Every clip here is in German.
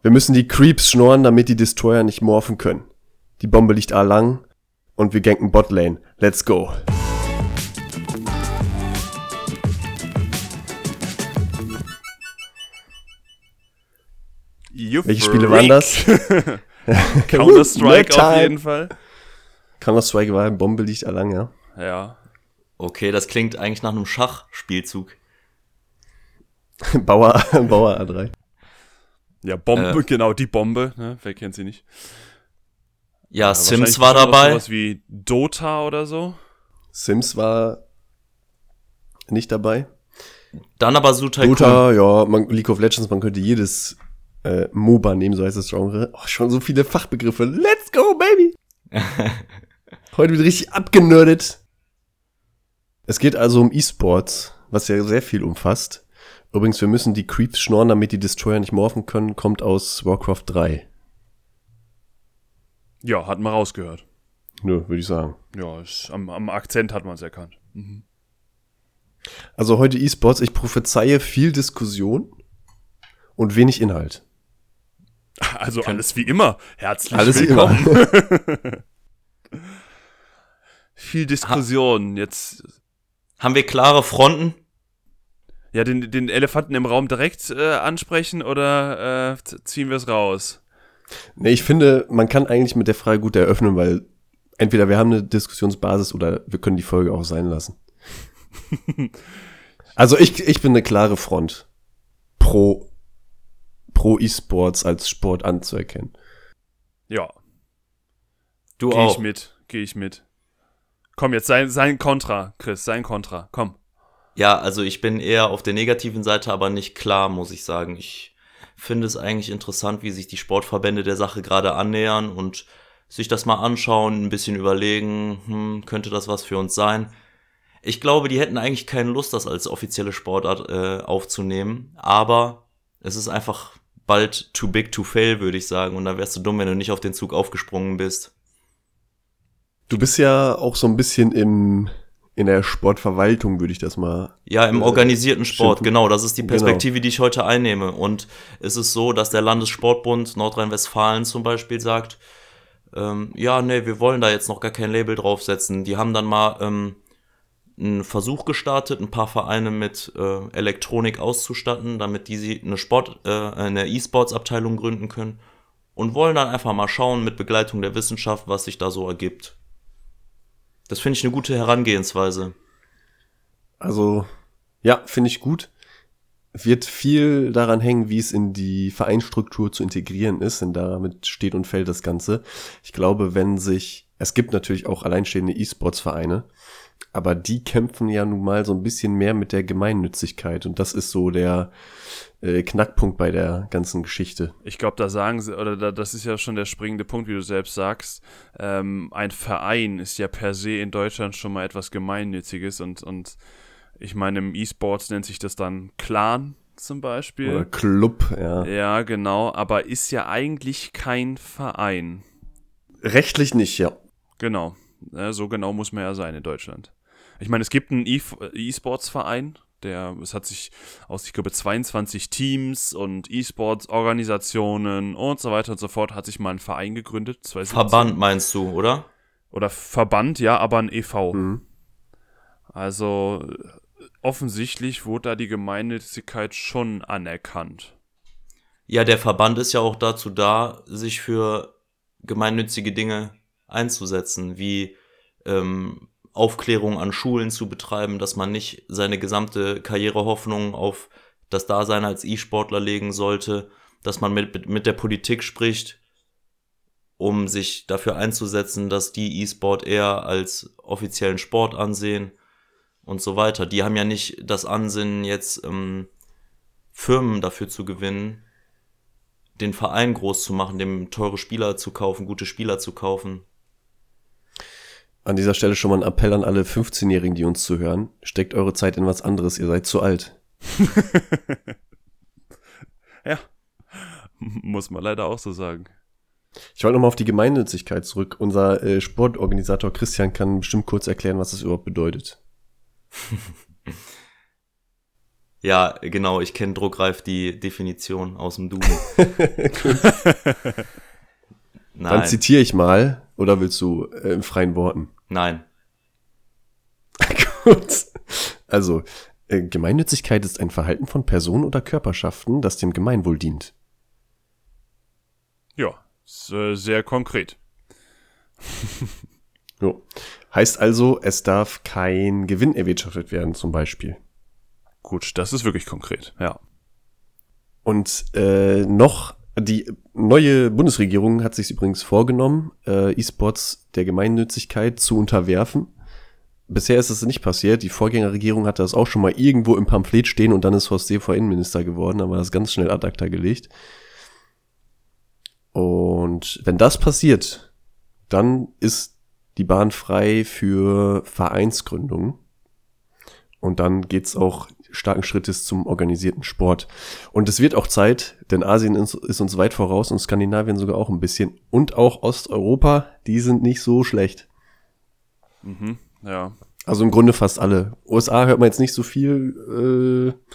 Wir müssen die Creeps schnorren, damit die Destroyer nicht morphen können. Die Bombe liegt A lang und wir ganken Botlane. Let's go. You Welche Spiele waren das? Counter-Strike auf jeden Fall. Counter-Strike war Bombe liegt A lang, ja. Ja. Okay, das klingt eigentlich nach einem Schachspielzug. Bauer, Bauer A3. Ja, Bombe, Äh. genau, die Bombe, ne? Wer kennt sie nicht? Ja, Ja, Sims wahrscheinlich war dabei. Sowas wie Dota oder so. Sims war nicht dabei. Dann aber Su Tycoon. Dota, ja, man, League of Legends, man könnte jedes äh, MOBA nehmen, so heißt das Genre. Oh, schon so viele Fachbegriffe. Let's go, baby! Heute wird richtig abgenördet. Es geht also um E-Sports, was ja sehr viel umfasst. Übrigens, wir müssen die Creeps schnorren, damit die Destroyer nicht morphen können, kommt aus Warcraft 3. Ja, hat man rausgehört. Nö, würde ich sagen. Ja, ist, am, am Akzent hat man es erkannt. Also heute E-Sports, ich prophezeie viel Diskussion und wenig Inhalt. Also alles wie immer. Herzlich Alles wie willkommen. Viel Diskussion. Jetzt, Haben wir klare Fronten? Ja, den, den Elefanten im Raum direkt äh, ansprechen oder äh, ziehen wir es raus? Nee, ich finde, man kann eigentlich mit der Frage gut eröffnen, weil entweder wir haben eine Diskussionsbasis oder wir können die Folge auch sein lassen. also ich, ich bin eine klare Front pro, pro E-Sports als Sport anzuerkennen. Ja, Du gehe ich auch. mit, gehe ich mit. Komm, jetzt sein, sein Kontra, Chris, sein Kontra, komm. Ja, also ich bin eher auf der negativen Seite, aber nicht klar, muss ich sagen. Ich finde es eigentlich interessant, wie sich die Sportverbände der Sache gerade annähern und sich das mal anschauen, ein bisschen überlegen, hm, könnte das was für uns sein. Ich glaube, die hätten eigentlich keine Lust, das als offizielle Sportart äh, aufzunehmen, aber es ist einfach bald too big to fail, würde ich sagen, und dann wärst du dumm, wenn du nicht auf den Zug aufgesprungen bist. Du bist ja auch so ein bisschen im, in der Sportverwaltung, würde ich das mal. Ja, im Äh, organisierten Sport, schimpfen. genau. Das ist die Genau. Perspektive, die ich heute einnehme. Und es ist so, dass der Landessportbund Nordrhein-Westfalen zum Beispiel sagt, ähm, ja, nee, wir wollen da jetzt noch gar kein Label draufsetzen. Die haben dann mal ähm, einen Versuch gestartet, ein paar Vereine mit äh, Elektronik auszustatten, damit die sie eine Sport, äh, eine E-Sports-Abteilung gründen können. Und wollen dann einfach mal schauen mit Begleitung der Wissenschaft, was sich da so ergibt. Das finde ich eine gute Herangehensweise. Also, ja, finde ich gut. Wird viel daran hängen, wie es in die Vereinsstruktur zu integrieren ist, denn damit steht und fällt das Ganze. Ich glaube, wenn sich, es gibt natürlich auch alleinstehende E-Sports-Vereine, aber die kämpfen ja nun mal so ein bisschen mehr mit der Gemeinnützigkeit und das ist so der äh, Knackpunkt bei der ganzen Geschichte. Ich glaube, da sagen sie, oder da, das ist ja schon der springende Punkt, wie du selbst sagst. Ähm, ein Verein ist ja per se in Deutschland schon mal etwas Gemeinnütziges und, und ich meine, im E-Sports nennt sich das dann Clan zum Beispiel. Oder Club, ja. Ja, genau, aber ist ja eigentlich kein Verein. Rechtlich nicht, ja. Genau. Ja, so genau muss man ja sein in Deutschland. Ich meine, es gibt einen E- E-Sports-Verein, der, es hat sich aus, ich glaube, 22 Teams und E-Sports-Organisationen und so weiter und so fort, hat sich mal ein Verein gegründet. 2017. Verband meinst du, oder? Oder Verband, ja, aber ein e.V. Mhm. Also offensichtlich wurde da die Gemeinnützigkeit schon anerkannt. Ja, der Verband ist ja auch dazu da, sich für gemeinnützige Dinge einzusetzen, wie ähm, Aufklärung an Schulen zu betreiben, dass man nicht seine gesamte Karrierehoffnung auf das Dasein als E-Sportler legen sollte, dass man mit, mit der Politik spricht, um sich dafür einzusetzen, dass die E-Sport eher als offiziellen Sport ansehen und so weiter. Die haben ja nicht das Ansinnen, jetzt ähm, Firmen dafür zu gewinnen, den Verein groß zu machen, dem teure Spieler zu kaufen, gute Spieler zu kaufen. An dieser Stelle schon mal ein Appell an alle 15-Jährigen, die uns zuhören. Steckt eure Zeit in was anderes, ihr seid zu alt. Ja, muss man leider auch so sagen. Ich wollte nochmal auf die Gemeinnützigkeit zurück. Unser äh, Sportorganisator Christian kann bestimmt kurz erklären, was das überhaupt bedeutet. Ja, genau, ich kenne druckreif die Definition aus dem Duden. Dann zitiere ich mal, oder willst du äh, in freien Worten? Nein. Gut. Also, äh, Gemeinnützigkeit ist ein Verhalten von Personen oder Körperschaften, das dem Gemeinwohl dient. Ja, ist, äh, sehr konkret. jo. Heißt also, es darf kein Gewinn erwirtschaftet werden, zum Beispiel. Gut, das ist wirklich konkret, ja. Und äh, noch, die neue Bundesregierung hat sich übrigens vorgenommen, äh, E-Sports der Gemeinnützigkeit zu unterwerfen. Bisher ist es nicht passiert. Die Vorgängerregierung hatte das auch schon mal irgendwo im Pamphlet stehen und dann ist Horst Seehofer Innenminister geworden, aber das ganz schnell ad acta gelegt. Und wenn das passiert, dann ist die Bahn frei für Vereinsgründungen. Und dann geht's auch starken Schrittes zum organisierten Sport. Und es wird auch Zeit, denn Asien ist, ist, uns weit voraus und Skandinavien sogar auch ein bisschen. Und auch Osteuropa, die sind nicht so schlecht. Mhm, ja. Also im Grunde fast alle. USA hört man jetzt nicht so viel, äh,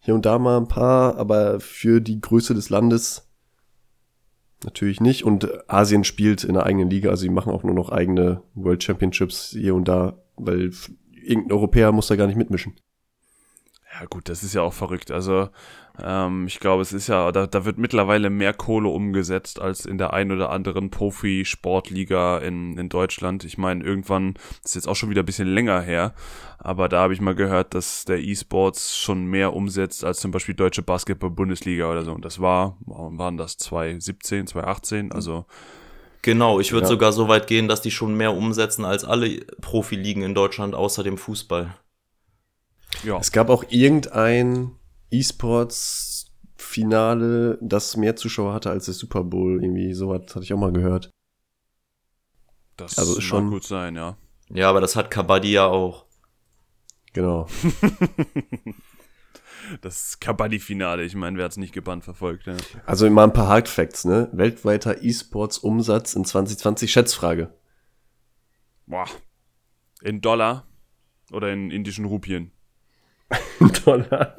hier und da mal ein paar, aber für die Größe des Landes natürlich nicht. Und Asien spielt in der eigenen Liga, also die machen auch nur noch eigene World Championships hier und da, weil irgendein Europäer muss da gar nicht mitmischen. Ja gut, das ist ja auch verrückt. Also ähm, ich glaube, es ist ja, da, da wird mittlerweile mehr Kohle umgesetzt als in der ein oder anderen Profi-Sportliga in, in Deutschland. Ich meine, irgendwann, das ist jetzt auch schon wieder ein bisschen länger her, aber da habe ich mal gehört, dass der E-Sports schon mehr umsetzt als zum Beispiel Deutsche Basketball-Bundesliga oder so. Und das war, waren das 2017, 2018, also Genau, ich würde ja. sogar so weit gehen, dass die schon mehr umsetzen als alle Profiligen in Deutschland außer dem Fußball. Ja. Es gab auch irgendein E-Sports-Finale, das mehr Zuschauer hatte als der Super Bowl. Irgendwie sowas hatte ich auch mal gehört. Das also ist schon gut sein, ja. Ja, aber das hat Kabaddi ja auch. Genau. das Kabaddi-Finale, ich meine, wer hat es nicht gebannt verfolgt, ja. Also mal ein paar Hard Facts, ne? Weltweiter E-Sports-Umsatz in 2020, Schätzfrage. Boah. In Dollar oder in indischen Rupien? Dollar.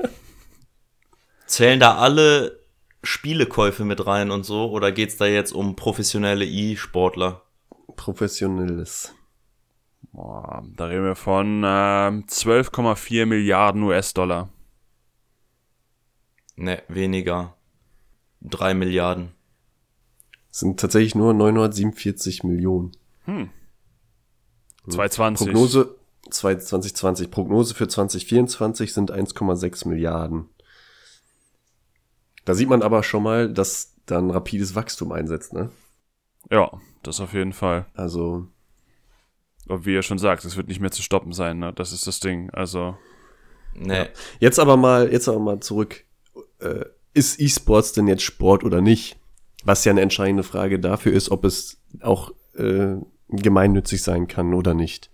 Zählen da alle Spielekäufe mit rein und so? Oder geht es da jetzt um professionelle E-Sportler? Professionelles. Boah, da reden wir von äh, 12,4 Milliarden US-Dollar. Ne, weniger. 3 Milliarden. sind tatsächlich nur 947 Millionen. Hm. 220. Prognose 2020. Prognose für 2024 sind 1,6 Milliarden. Da sieht man aber schon mal, dass dann rapides Wachstum einsetzt, ne? Ja, das auf jeden Fall. Also. Und wie er schon sagt, es wird nicht mehr zu stoppen sein, ne? Das ist das Ding. Also. Nee. Ja. Jetzt aber mal, jetzt aber mal zurück. Äh, ist E-Sports denn jetzt Sport oder nicht? Was ja eine entscheidende Frage dafür ist, ob es auch äh, gemeinnützig sein kann oder nicht.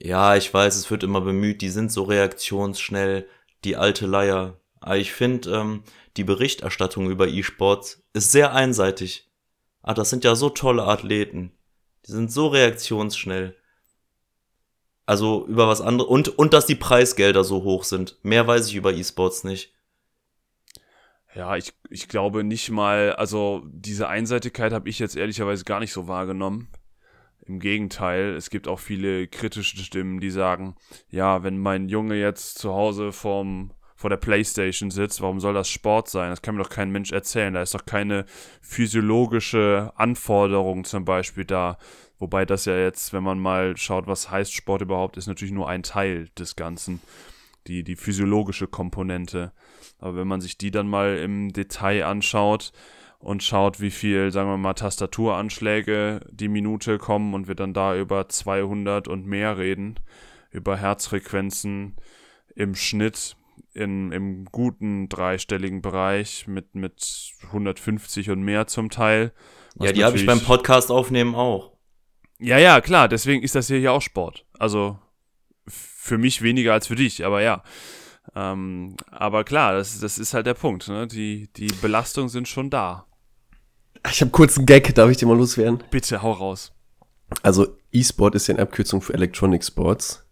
Ja, ich weiß, es wird immer bemüht, die sind so reaktionsschnell, die alte Leier. Aber ich finde, ähm, die Berichterstattung über E-Sports ist sehr einseitig. Ah, das sind ja so tolle Athleten. Die sind so reaktionsschnell. Also über was anderes. Und, und dass die Preisgelder so hoch sind. Mehr weiß ich über E-Sports nicht. Ja, ich, ich glaube nicht mal, also diese Einseitigkeit habe ich jetzt ehrlicherweise gar nicht so wahrgenommen. Im Gegenteil, es gibt auch viele kritische Stimmen, die sagen, ja, wenn mein Junge jetzt zu Hause vorm, vor der Playstation sitzt, warum soll das Sport sein? Das kann mir doch kein Mensch erzählen. Da ist doch keine physiologische Anforderung zum Beispiel da. Wobei das ja jetzt, wenn man mal schaut, was heißt Sport überhaupt, ist natürlich nur ein Teil des Ganzen. Die, die physiologische Komponente. Aber wenn man sich die dann mal im Detail anschaut, und schaut, wie viel, sagen wir mal, Tastaturanschläge die Minute kommen und wir dann da über 200 und mehr reden, über Herzfrequenzen im Schnitt in, im guten dreistelligen Bereich mit, mit 150 und mehr zum Teil. Ja, die habe ich beim Podcast aufnehmen auch. Ja, ja, klar, deswegen ist das hier ja auch Sport. Also für mich weniger als für dich, aber ja. Ähm, aber klar, das, das ist halt der Punkt. Ne? Die, die Belastungen sind schon da. Ich habe kurz einen Gag, darf ich dir mal loswerden? Bitte, hau raus. Also E-Sport ist ja eine Abkürzung für Electronic Sports.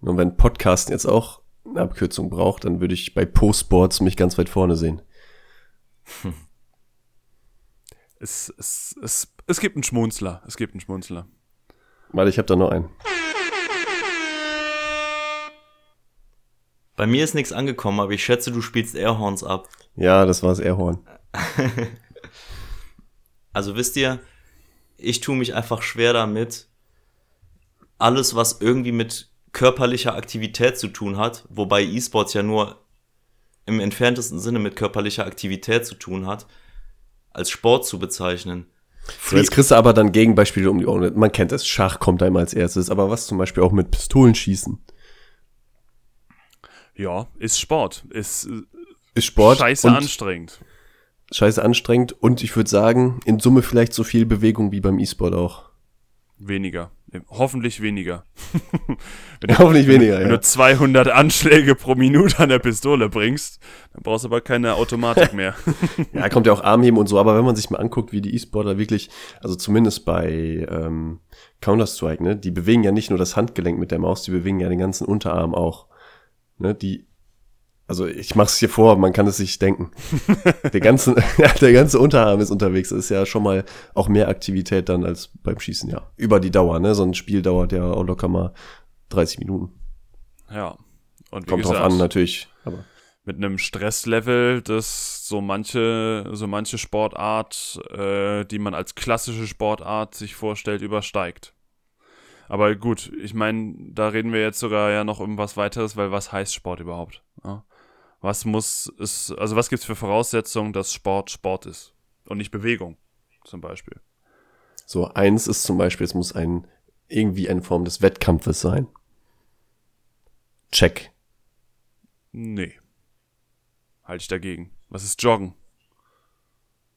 Und wenn Podcasten jetzt auch eine Abkürzung braucht, dann würde ich bei Post-Sports mich ganz weit vorne sehen. Es, es, es, es gibt einen Schmunzler. Es gibt einen Schmunzler. Weil ich habe da noch einen. Bei mir ist nichts angekommen, aber ich schätze, du spielst Airhorns ab. Ja, das war's Airhorn. Also wisst ihr, ich tue mich einfach schwer damit, alles, was irgendwie mit körperlicher Aktivität zu tun hat, wobei E-Sports ja nur im entferntesten Sinne mit körperlicher Aktivität zu tun hat, als Sport zu bezeichnen. So, jetzt kriegst du aber dann Gegenbeispiele um die Ohren. Man kennt es, Schach kommt da immer als erstes, aber was zum Beispiel auch mit Pistolen schießen. Ja, ist Sport. Ist, äh, Ist Sport. scheiße und anstrengend. Scheiße anstrengend und ich würde sagen, in Summe vielleicht so viel Bewegung wie beim E-Sport auch. Weniger. Hoffentlich weniger. Hoffentlich weniger, Wenn ja. du 200 Anschläge pro Minute an der Pistole bringst, dann brauchst du aber keine Automatik mehr. Ja, kommt ja auch Armheben und so, aber wenn man sich mal anguckt, wie die E-Sportler wirklich, also zumindest bei ähm, Counter-Strike, ne, die bewegen ja nicht nur das Handgelenk mit der Maus, die bewegen ja den ganzen Unterarm auch. Ne, die, also ich mach's hier vor, man kann es sich denken. der, ganze, der ganze Unterarm ist unterwegs, das ist ja schon mal auch mehr Aktivität dann als beim Schießen, ja. Über die Dauer, ne, so ein Spiel dauert ja auch locker mal 30 Minuten. ja. Und wie Kommt gesagt, drauf an, natürlich, aber. mit einem Stresslevel, das so manche, so manche Sportart, äh, die man als klassische Sportart sich vorstellt, übersteigt. Aber gut, ich meine, da reden wir jetzt sogar ja noch um was weiteres, weil was heißt Sport überhaupt? Ja? Was muss es, also was gibt's für Voraussetzungen, dass Sport Sport ist und nicht Bewegung, zum Beispiel? So, eins ist zum Beispiel, es muss ein, irgendwie eine Form des Wettkampfes sein. Check. Nee. Halte ich dagegen. Was ist Joggen?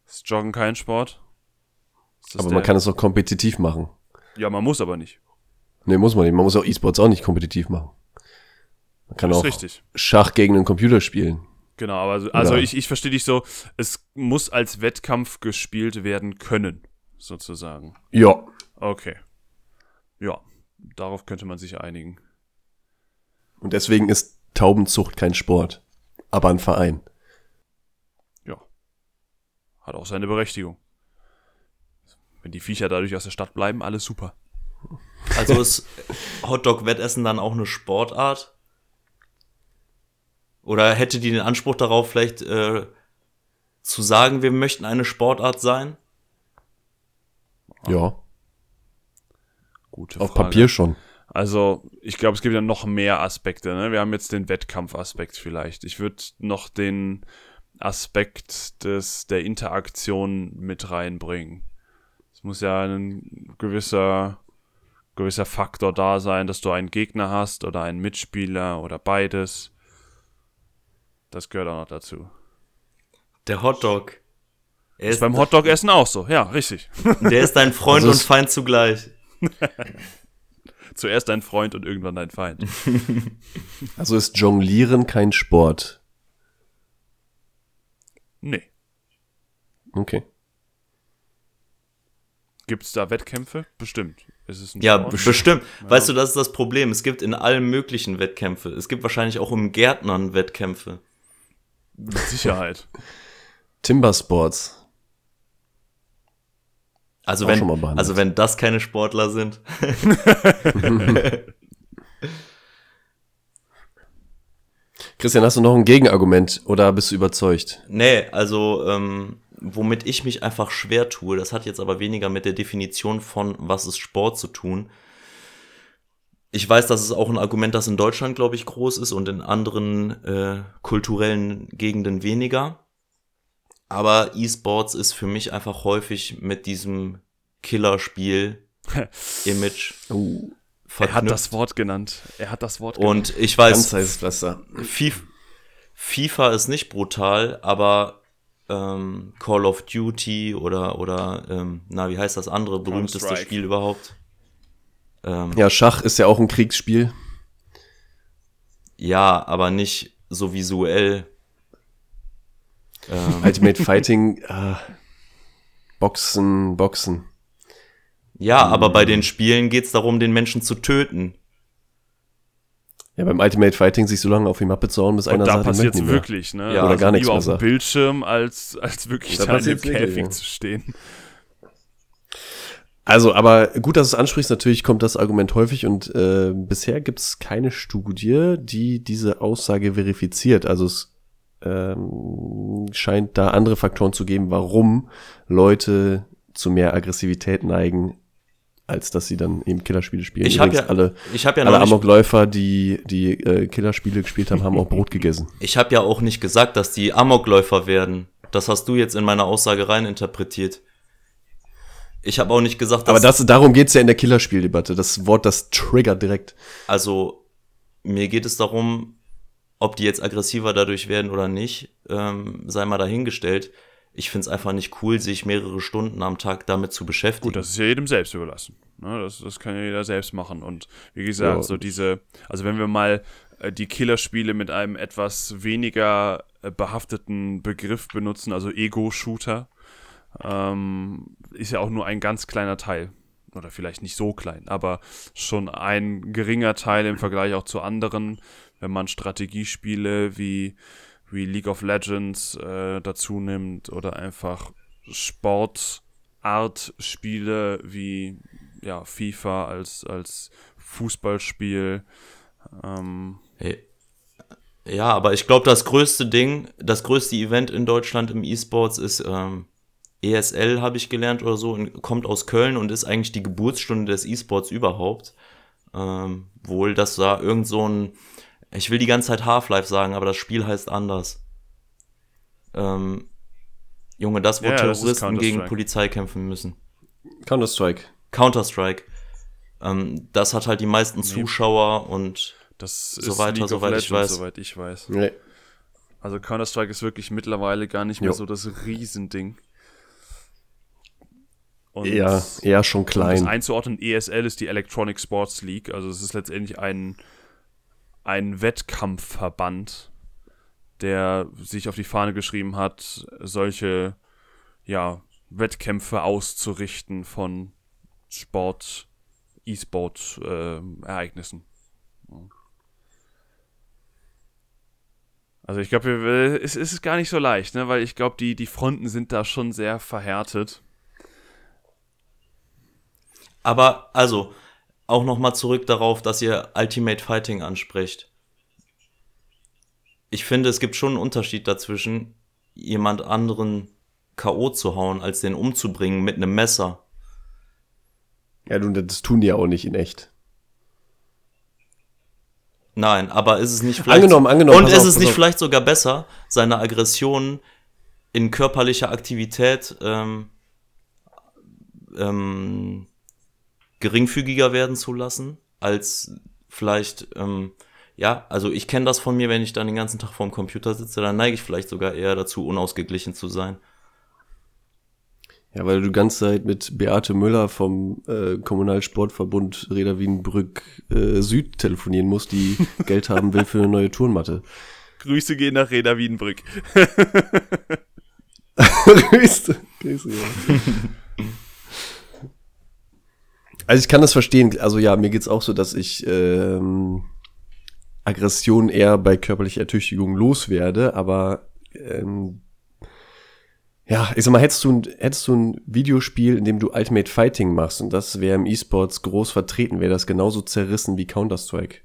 Ist Joggen kein Sport? Aber man kann es auch kompetitiv machen. Ja, man muss aber nicht. Nee, muss man nicht. Man muss auch E-Sports auch nicht kompetitiv machen. Man kann Das ist auch richtig. Schach gegen einen Computer spielen. Genau, aber so- also Oder- ich, ich verstehe dich so, es muss als Wettkampf gespielt werden können, sozusagen. Ja. Okay. Ja, darauf könnte man sich einigen. Und deswegen ist Taubenzucht kein Sport, aber ein Verein. Ja. Hat auch seine Berechtigung. Wenn die Viecher dadurch aus der Stadt bleiben, alles super. Also ist Hotdog-Wettessen dann auch eine Sportart? Oder hätte die den Anspruch darauf, vielleicht äh, zu sagen, wir möchten eine Sportart sein? Ja. Gute Auf Frage. Papier schon. Also, ich glaube, es gibt ja noch mehr Aspekte. Ne? Wir haben jetzt den Wettkampfaspekt vielleicht. Ich würde noch den Aspekt des, der Interaktion mit reinbringen. Es muss ja ein gewisser, gewisser Faktor da sein, dass du einen Gegner hast oder einen Mitspieler oder beides. Das gehört auch noch dazu. Der Hotdog. Er Ist ist, beim Hotdog-Essen auch so. Ja, richtig. der ist dein Freund Also und Feind zugleich. Zuerst dein Freund und irgendwann dein Feind. Also ist Jonglieren kein Sport. Nee. Okay. Gibt es da Wettkämpfe? Bestimmt. Ist es ein Ja, Sport? bestimmt. Weißt du, das ist das Problem. Es gibt in allen möglichen Wettkämpfe. Es gibt wahrscheinlich auch im Gärtnern Wettkämpfe. Mit Sicherheit. Timbersports. Also Auch wenn, also wenn das keine Sportler sind. Christian, hast du noch ein Gegenargument oder bist du überzeugt? Nee, also ähm, womit ich mich einfach schwer tue, das hat jetzt aber weniger mit der Definition von was ist Sport zu tun. Ich weiß, das ist auch ein Argument, das in Deutschland, glaube ich, groß ist und in anderen äh, kulturellen Gegenden weniger. Aber E-Sports ist für mich einfach häufig mit diesem Killerspiel-Image Oh, Er hat das Wort genannt. Er hat das Wort genannt. Und ich ganz weiß, FIFA ist nicht brutal, aber ähm, Call of Duty oder, oder ähm, na, wie heißt das andere berühmteste. Spiel überhaupt? Ähm, Ja, Schach ist ja auch ein Kriegsspiel. ja, aber nicht so visuell. Ähm, Ultimate Fighting, äh, Boxen, Boxen. ja, aber bei den Spielen geht's darum, den Menschen zu töten. Ja, beim Ultimate Fighting sich so lange auf die Mappe zu hauen, bis Und einer da sagt, passiert es wirklich, ne? Ja, oder gar nichts lieber mehr auf dem. Bildschirm, als, als wirklich Da da in dem wirklich, Käfig ja. zu stehen. Also, aber gut, dass du es ansprichst. Natürlich kommt das Argument häufig und äh, bisher gibt es keine Studie, die diese Aussage verifiziert. Also es ähm, scheint da andere Faktoren zu geben, warum Leute zu mehr Aggressivität neigen, als dass sie dann eben Killerspiele spielen. Ich habe ja, alle, ich hab ja alle Amokläufer, die die äh, Killerspiele gespielt haben, haben auch Brot gegessen. ich habe ja auch nicht gesagt, dass die Amokläufer werden. Das hast du jetzt in meine Aussage reininterpretiert. Ich habe auch nicht gesagt, dass Aber das, darum geht's ja in der Killerspieldebatte. Das Wort, das triggert direkt. Also, mir geht es darum, ob die jetzt aggressiver dadurch werden oder nicht, ähm, sei mal dahingestellt. Ich finde es einfach nicht cool, sich mehrere Stunden am Tag damit zu beschäftigen. Gut, das ist ja jedem selbst überlassen. Ne? Das, das kann ja jeder selbst machen. Und wie gesagt, Ja. so diese, also wenn wir mal äh, die Killerspiele mit einem etwas weniger äh, behafteten Begriff benutzen, also Ego-Shooter, ähm, ist ja auch nur ein ganz kleiner Teil. Oder vielleicht nicht so klein, aber schon ein geringer Teil im Vergleich auch zu anderen, wenn man Strategiespiele wie, wie League of Legends äh, dazu nimmt oder einfach Sportartspiele wie ja, FIFA als, als Fußballspiel. Ähm. Ja, aber ich glaube, das größte Ding, das größte Event in Deutschland im E-Sports ist ähm, ESL, habe ich gelernt oder so, und kommt aus Köln und ist eigentlich die Geburtsstunde des E-Sports überhaupt. Ähm, wohl, dass da irgend so ein, ich will die ganze Zeit Half-Life sagen, aber das Spiel heißt anders. Ähm, Junge, das, wo Ja, das ist Terroristen gegen Counter-Strike. Polizei kämpfen müssen. Counter-Strike. Counter-Strike. Ähm, das hat halt die meisten Zuschauer und das So ist weiter, soweit ich weiß. soweit ich weiß. Nee. Also Counter-Strike ist wirklich mittlerweile gar nicht mehr Jo. so das Riesending. Und Eher, eher schon um das klein. einzuordnen, ESL ist die Electronic Sports League, also es ist letztendlich ein, ein Wettkampfverband, der sich auf die Fahne geschrieben hat, solche ja, Wettkämpfe auszurichten von Sport, E-Sport-Ereignissen. Also ich glaube, es es ist gar nicht so leicht, ne? weil ich glaube, die, die Fronten sind da schon sehr verhärtet. Aber also, auch nochmal zurück darauf, dass ihr Ultimate Fighting ansprecht. Ich finde, es gibt schon einen Unterschied dazwischen, jemand anderen K.O. zu hauen, als den umzubringen mit einem Messer. Ja, du, das tun die ja auch nicht in echt. Nein, aber ist es nicht vielleicht. Angenommen, angenommen, Und ist auf, es nicht auf. vielleicht sogar besser, seine Aggressionen in körperlicher Aktivität ähm, ähm, geringfügiger werden zu lassen, als vielleicht, ähm, ja, also ich kenne das von mir, wenn ich dann den ganzen Tag vorm Computer sitze, dann neige ich vielleicht sogar eher dazu, unausgeglichen zu sein. Ja, weil du die ganze Zeit mit Beate Müller vom äh, Kommunalsportverbund Reda Wienbrück äh, Süd telefonieren musst, die Geld haben will für eine neue Turnmatte. Grüße gehen nach Reda Wiedenbrück. Grüße. Grüße, ja. Also ich kann das verstehen. Also ja, mir geht's auch so, dass ich ähm, Aggression eher bei körperlicher Ertüchtigung loswerde, aber ähm, ja, ich sag mal, hättest du, ein, hättest du ein Videospiel, in dem du Ultimate Fighting machst und das wäre im E-Sports groß vertreten, wäre das genauso zerrissen wie Counter-Strike.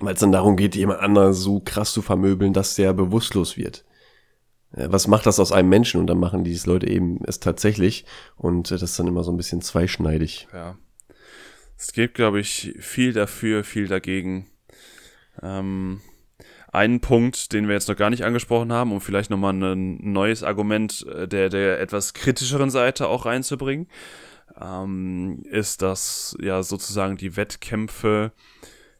Weil es dann darum geht, jemand anderen so krass zu vermöbeln, dass der bewusstlos wird. Äh, Was macht das aus einem Menschen? Und dann machen diese Leute eben es tatsächlich. Und äh, das ist dann immer so ein bisschen zweischneidig. Ja. Es gibt, glaube ich, viel dafür, viel dagegen. Ähm, einen Punkt, den wir jetzt noch gar nicht angesprochen haben, um vielleicht nochmal ein neues Argument äh, der, der etwas kritischeren Seite auch reinzubringen, ähm, ist, dass ja sozusagen die Wettkämpfe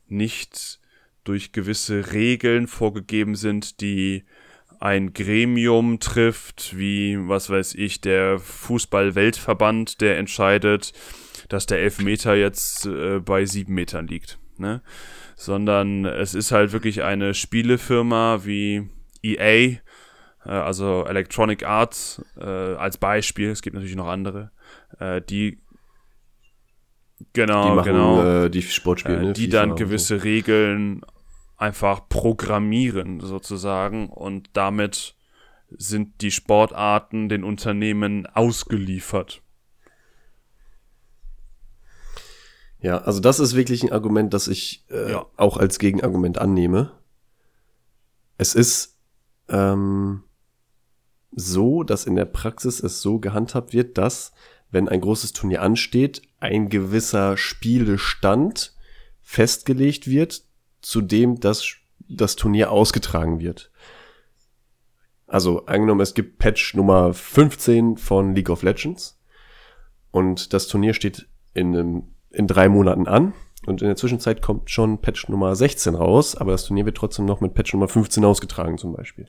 nicht durch gewisse Regeln vorgegeben sind, die ein Gremium trifft, wie, was weiß ich, der Fußball-Weltverband, der entscheidet, dass der Elfmeter jetzt äh, bei sieben Metern liegt. Ne? Sondern es ist halt wirklich eine Spielefirma wie EA, äh, also Electronic Arts äh, als Beispiel, es gibt natürlich noch andere, äh, die Genau, die machen, genau. Äh, die Sportspiele, äh, die FIFA dann und so. gewisse Regeln einfach programmieren sozusagen und damit sind die Sportarten den Unternehmen ausgeliefert. Ja, also das ist wirklich ein Argument, das ich äh, Ja. auch als Gegenargument annehme. Es ist ähm, so, dass in der Praxis es so gehandhabt wird, dass, wenn ein großes Turnier ansteht, ein gewisser Spielestand festgelegt wird, zu dem das, das Turnier ausgetragen wird. Also angenommen, es gibt Patch Nummer 15 von League of Legends und das Turnier steht in, in drei Monaten an und in der Zwischenzeit kommt schon Patch Nummer 16 raus, aber das Turnier wird trotzdem noch mit Patch Nummer 15 ausgetragen zum Beispiel.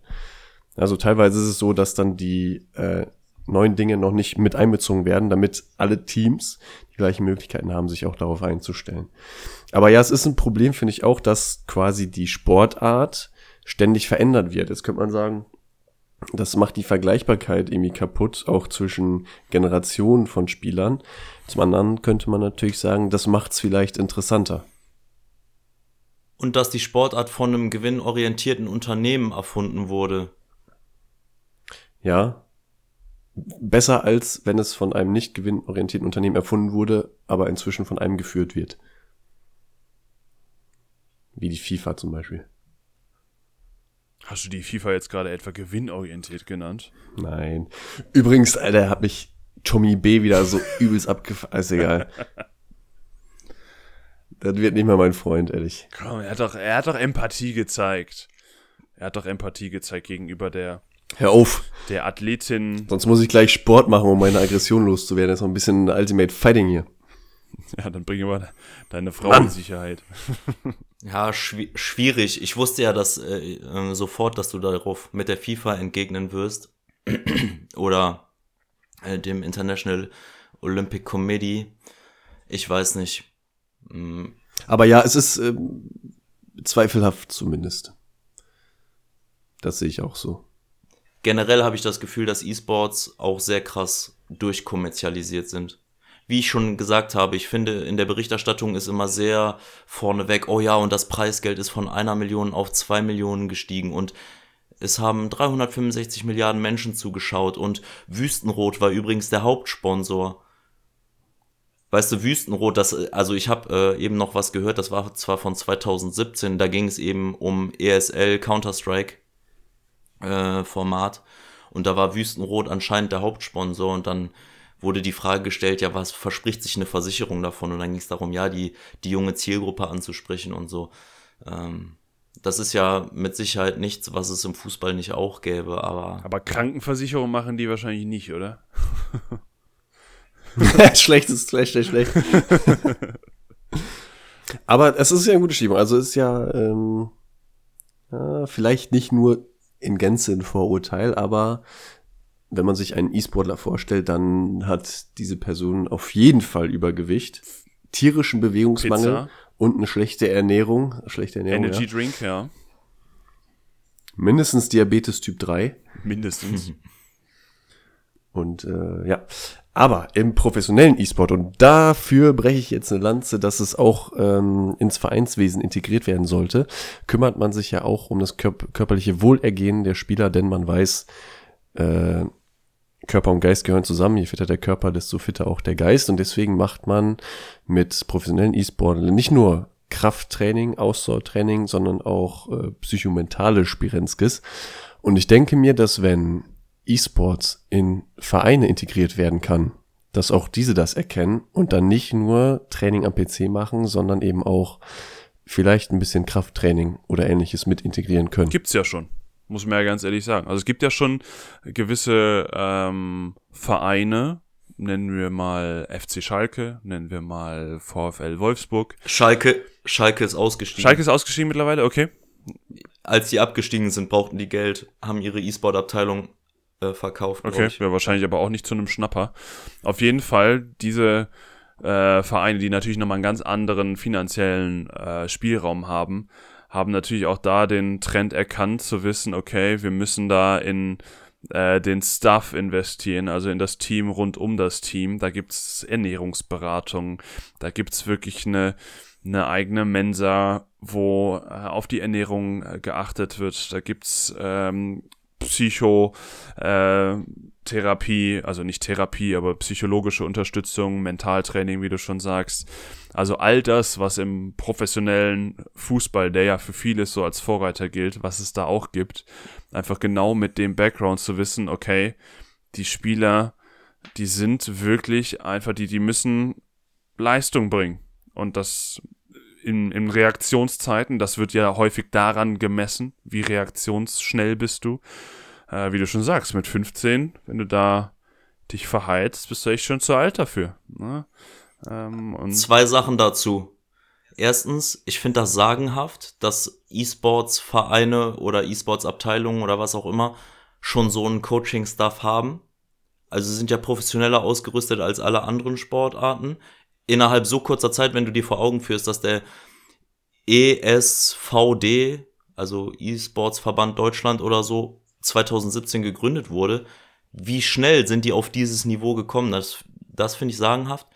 Also teilweise ist es so, dass dann die äh, neuen Dinge noch nicht mit einbezogen werden, damit alle Teams die gleichen Möglichkeiten haben, sich auch darauf einzustellen. Aber ja, es ist ein Problem, finde ich auch, dass quasi die Sportart ständig verändert wird. Jetzt könnte man sagen, das macht die Vergleichbarkeit irgendwie kaputt, auch zwischen Generationen von Spielern. Zum anderen könnte man natürlich sagen, das macht es vielleicht interessanter. Und dass die Sportart von einem gewinnorientierten Unternehmen erfunden wurde. Ja. Besser als wenn es von einem nicht gewinnorientierten Unternehmen erfunden wurde, aber inzwischen von einem geführt wird. Wie die FIFA zum Beispiel. Hast du die FIFA jetzt gerade etwa gewinnorientiert genannt? Nein. Übrigens, Alter, hat mich Tommy B wieder so übelst abgefahren. Ist egal. Das wird nicht mehr mein Freund, ehrlich. Komm, er hat doch, er hat doch Empathie gezeigt. Er hat doch Empathie gezeigt gegenüber der, Hör auf. der Athletin. Sonst muss ich gleich Sport machen, um meine Aggression loszuwerden. Das ist noch ein bisschen Ultimate Fighting hier. Ja, dann bringen wir deine Frau Mann. in Sicherheit. Ja, schwi schwierig. Ich wusste ja dass, äh, äh, sofort, dass du darauf mit der FIFA entgegnen wirst. Oder äh, dem International Olympic Committee. Ich weiß nicht. Mm, Aber ja, es ist ähm, zweifelhaft zumindest. Das sehe ich auch so. Generell habe ich das Gefühl, dass E-Sports auch sehr krass durchkommerzialisiert sind. Wie ich schon gesagt habe, ich finde, in der Berichterstattung ist immer sehr vorneweg, oh ja, und das Preisgeld ist von einer Million auf zwei Millionen gestiegen und es haben 365 Milliarden Menschen zugeschaut und Wüstenrot war übrigens der Hauptsponsor. Weißt du, Wüstenrot, das, also ich habe äh, eben noch was gehört, das war zwar von 2017, da ging es eben um ESL Counter-Strike äh, Format und da war Wüstenrot anscheinend der Hauptsponsor und dann wurde die Frage gestellt, ja, was verspricht sich eine Versicherung davon? Und dann ging es darum, ja, die, die junge Zielgruppe anzusprechen und so. Ähm, das ist ja mit Sicherheit nichts, was es im Fußball nicht auch gäbe, aber Aber Krankenversicherung machen die wahrscheinlich nicht, oder? schlecht ist schlecht, schlecht, schlecht. Aber es ist ja eine gute Stimmung. Also es ist ja, ähm, ja vielleicht nicht nur in Gänze ein Vorurteil, aber wenn man sich einen E-Sportler vorstellt, dann hat diese Person auf jeden Fall Übergewicht, tierischen Bewegungsmangel Pizza. und eine schlechte Ernährung, schlechte Ernährung, Energy ja. Drink, ja. mindestens Diabetes Typ 3 Mindestens. und äh, ja, aber im professionellen E-Sport und dafür breche ich jetzt eine Lanze, dass es auch ähm, ins Vereinswesen integriert werden sollte, kümmert man sich ja auch um das körp körperliche Wohlergehen der Spieler, denn man weiß, äh, Körper und Geist gehören zusammen. Je fitter der Körper, desto fitter auch der Geist. Und deswegen macht man mit professionellen E-Sportlern nicht nur Krafttraining, Ausdauertraining, sondern auch äh, psychomentale Spirenzkes. Und ich denke mir, dass wenn E-Sports in Vereine integriert werden kann, dass auch diese das erkennen und dann nicht nur Training am PC machen, sondern eben auch vielleicht ein bisschen Krafttraining oder ähnliches mit integrieren können. Gibt's ja schon. Muss man ja ganz ehrlich sagen. Also es gibt ja schon gewisse ähm, Vereine, nennen wir mal FC Schalke, nennen wir mal VfL Wolfsburg. Schalke, Schalke ist ausgestiegen. Schalke ist ausgestiegen mittlerweile, okay. Als die abgestiegen sind, brauchten die Geld, haben ihre E-Sport-Abteilung äh, verkauft. Okay, wäre wahrscheinlich aber auch nicht zu einem Schnapper. Auf jeden Fall diese äh, Vereine, die natürlich nochmal einen ganz anderen finanziellen äh, Spielraum haben, haben natürlich auch da den Trend erkannt, zu wissen, okay, wir müssen da in äh, den Staff investieren, also in das Team rund um das Team. Da gibt's Ernährungsberatung, da gibt's wirklich eine, eine eigene Mensa, wo äh, auf die Ernährung äh, geachtet wird. Da gibt's ähm, Psychotherapie, äh, also nicht Therapie, aber psychologische Unterstützung, Mentaltraining, wie du schon sagst. Also all das, was im professionellen Fußball, der ja für vieles so als Vorreiter gilt, was es da auch gibt, einfach genau mit dem Background zu wissen, okay, die Spieler, die sind wirklich einfach, die, die müssen Leistung bringen. Und das in, in Reaktionszeiten, das wird ja häufig daran gemessen, wie reaktionsschnell bist du. Äh, wie du schon sagst, mit 15, wenn du da dich verheizt, bist du echt schon zu alt dafür. Ne? Ähm, Zwei Sachen dazu. Erstens, ich finde das sagenhaft, dass E-Sports-Vereine oder E-Sports-Abteilungen oder was auch immer schon so einen Coaching-Stuff haben. Also sind ja professioneller ausgerüstet als alle anderen Sportarten innerhalb so kurzer Zeit, wenn du dir vor Augen führst, dass der ESVD, also E-Sports Verband Deutschland oder so, 2017 gegründet wurde, wie schnell sind die auf dieses Niveau gekommen? Das, das finde ich sagenhaft.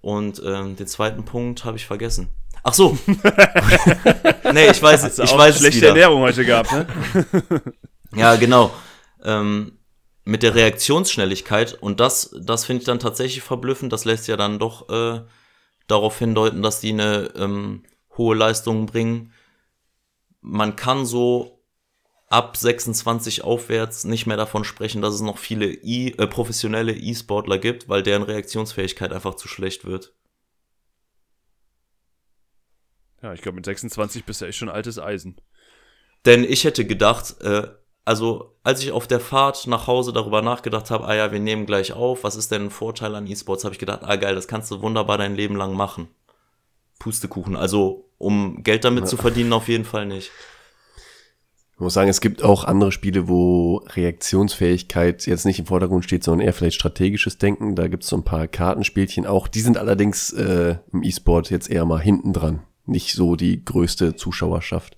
Und ähm, den zweiten Punkt habe ich vergessen. Ach so. nee, ich weiß, Hast ich weiß schlechte Ernährung heute gehabt, ne? ja, genau. Ähm, mit der Reaktionsschnelligkeit und das, das finde ich dann tatsächlich verblüffend. Das lässt ja dann doch äh, darauf hindeuten, dass die eine ähm, hohe Leistung bringen. Man kann so ab 26 aufwärts nicht mehr davon sprechen, dass es noch viele e äh, professionelle E-Sportler gibt, weil deren Reaktionsfähigkeit einfach zu schlecht wird. Ja, ich glaube, mit 26 bist du echt schon altes Eisen. Denn ich hätte gedacht, äh, also als ich auf der Fahrt nach Hause darüber nachgedacht habe, ah ja, wir nehmen gleich auf, was ist denn ein Vorteil an E-Sports, habe ich gedacht, ah geil, das kannst du wunderbar dein Leben lang machen. Pustekuchen. Also um Geld damit ja. zu verdienen, auf jeden Fall nicht. Ich muss sagen, es gibt auch andere Spiele, wo Reaktionsfähigkeit jetzt nicht im Vordergrund steht, sondern eher vielleicht strategisches Denken. Da gibt es so ein paar Kartenspielchen auch. Die sind allerdings äh, im E-Sport jetzt eher mal hinten dran. Nicht so die größte Zuschauerschaft.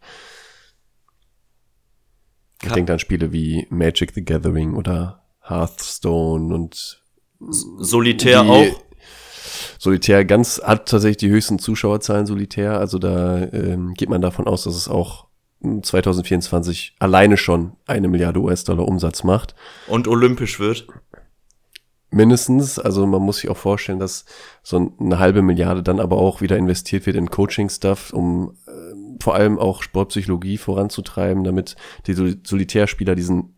Ich denke an Spiele wie Magic the Gathering oder Hearthstone und Solitär auch. Solitär ganz hat tatsächlich die höchsten Zuschauerzahlen Solitär. Also da ähm, geht man davon aus, dass es auch 2024 alleine schon eine Milliarde US-Dollar Umsatz macht. Und olympisch wird. Mindestens, also man muss sich auch vorstellen, dass so eine halbe Milliarde dann aber auch wieder investiert wird in Coaching-Stuff, um äh, vor allem auch Sportpsychologie voranzutreiben, damit die Solitärspieler diesen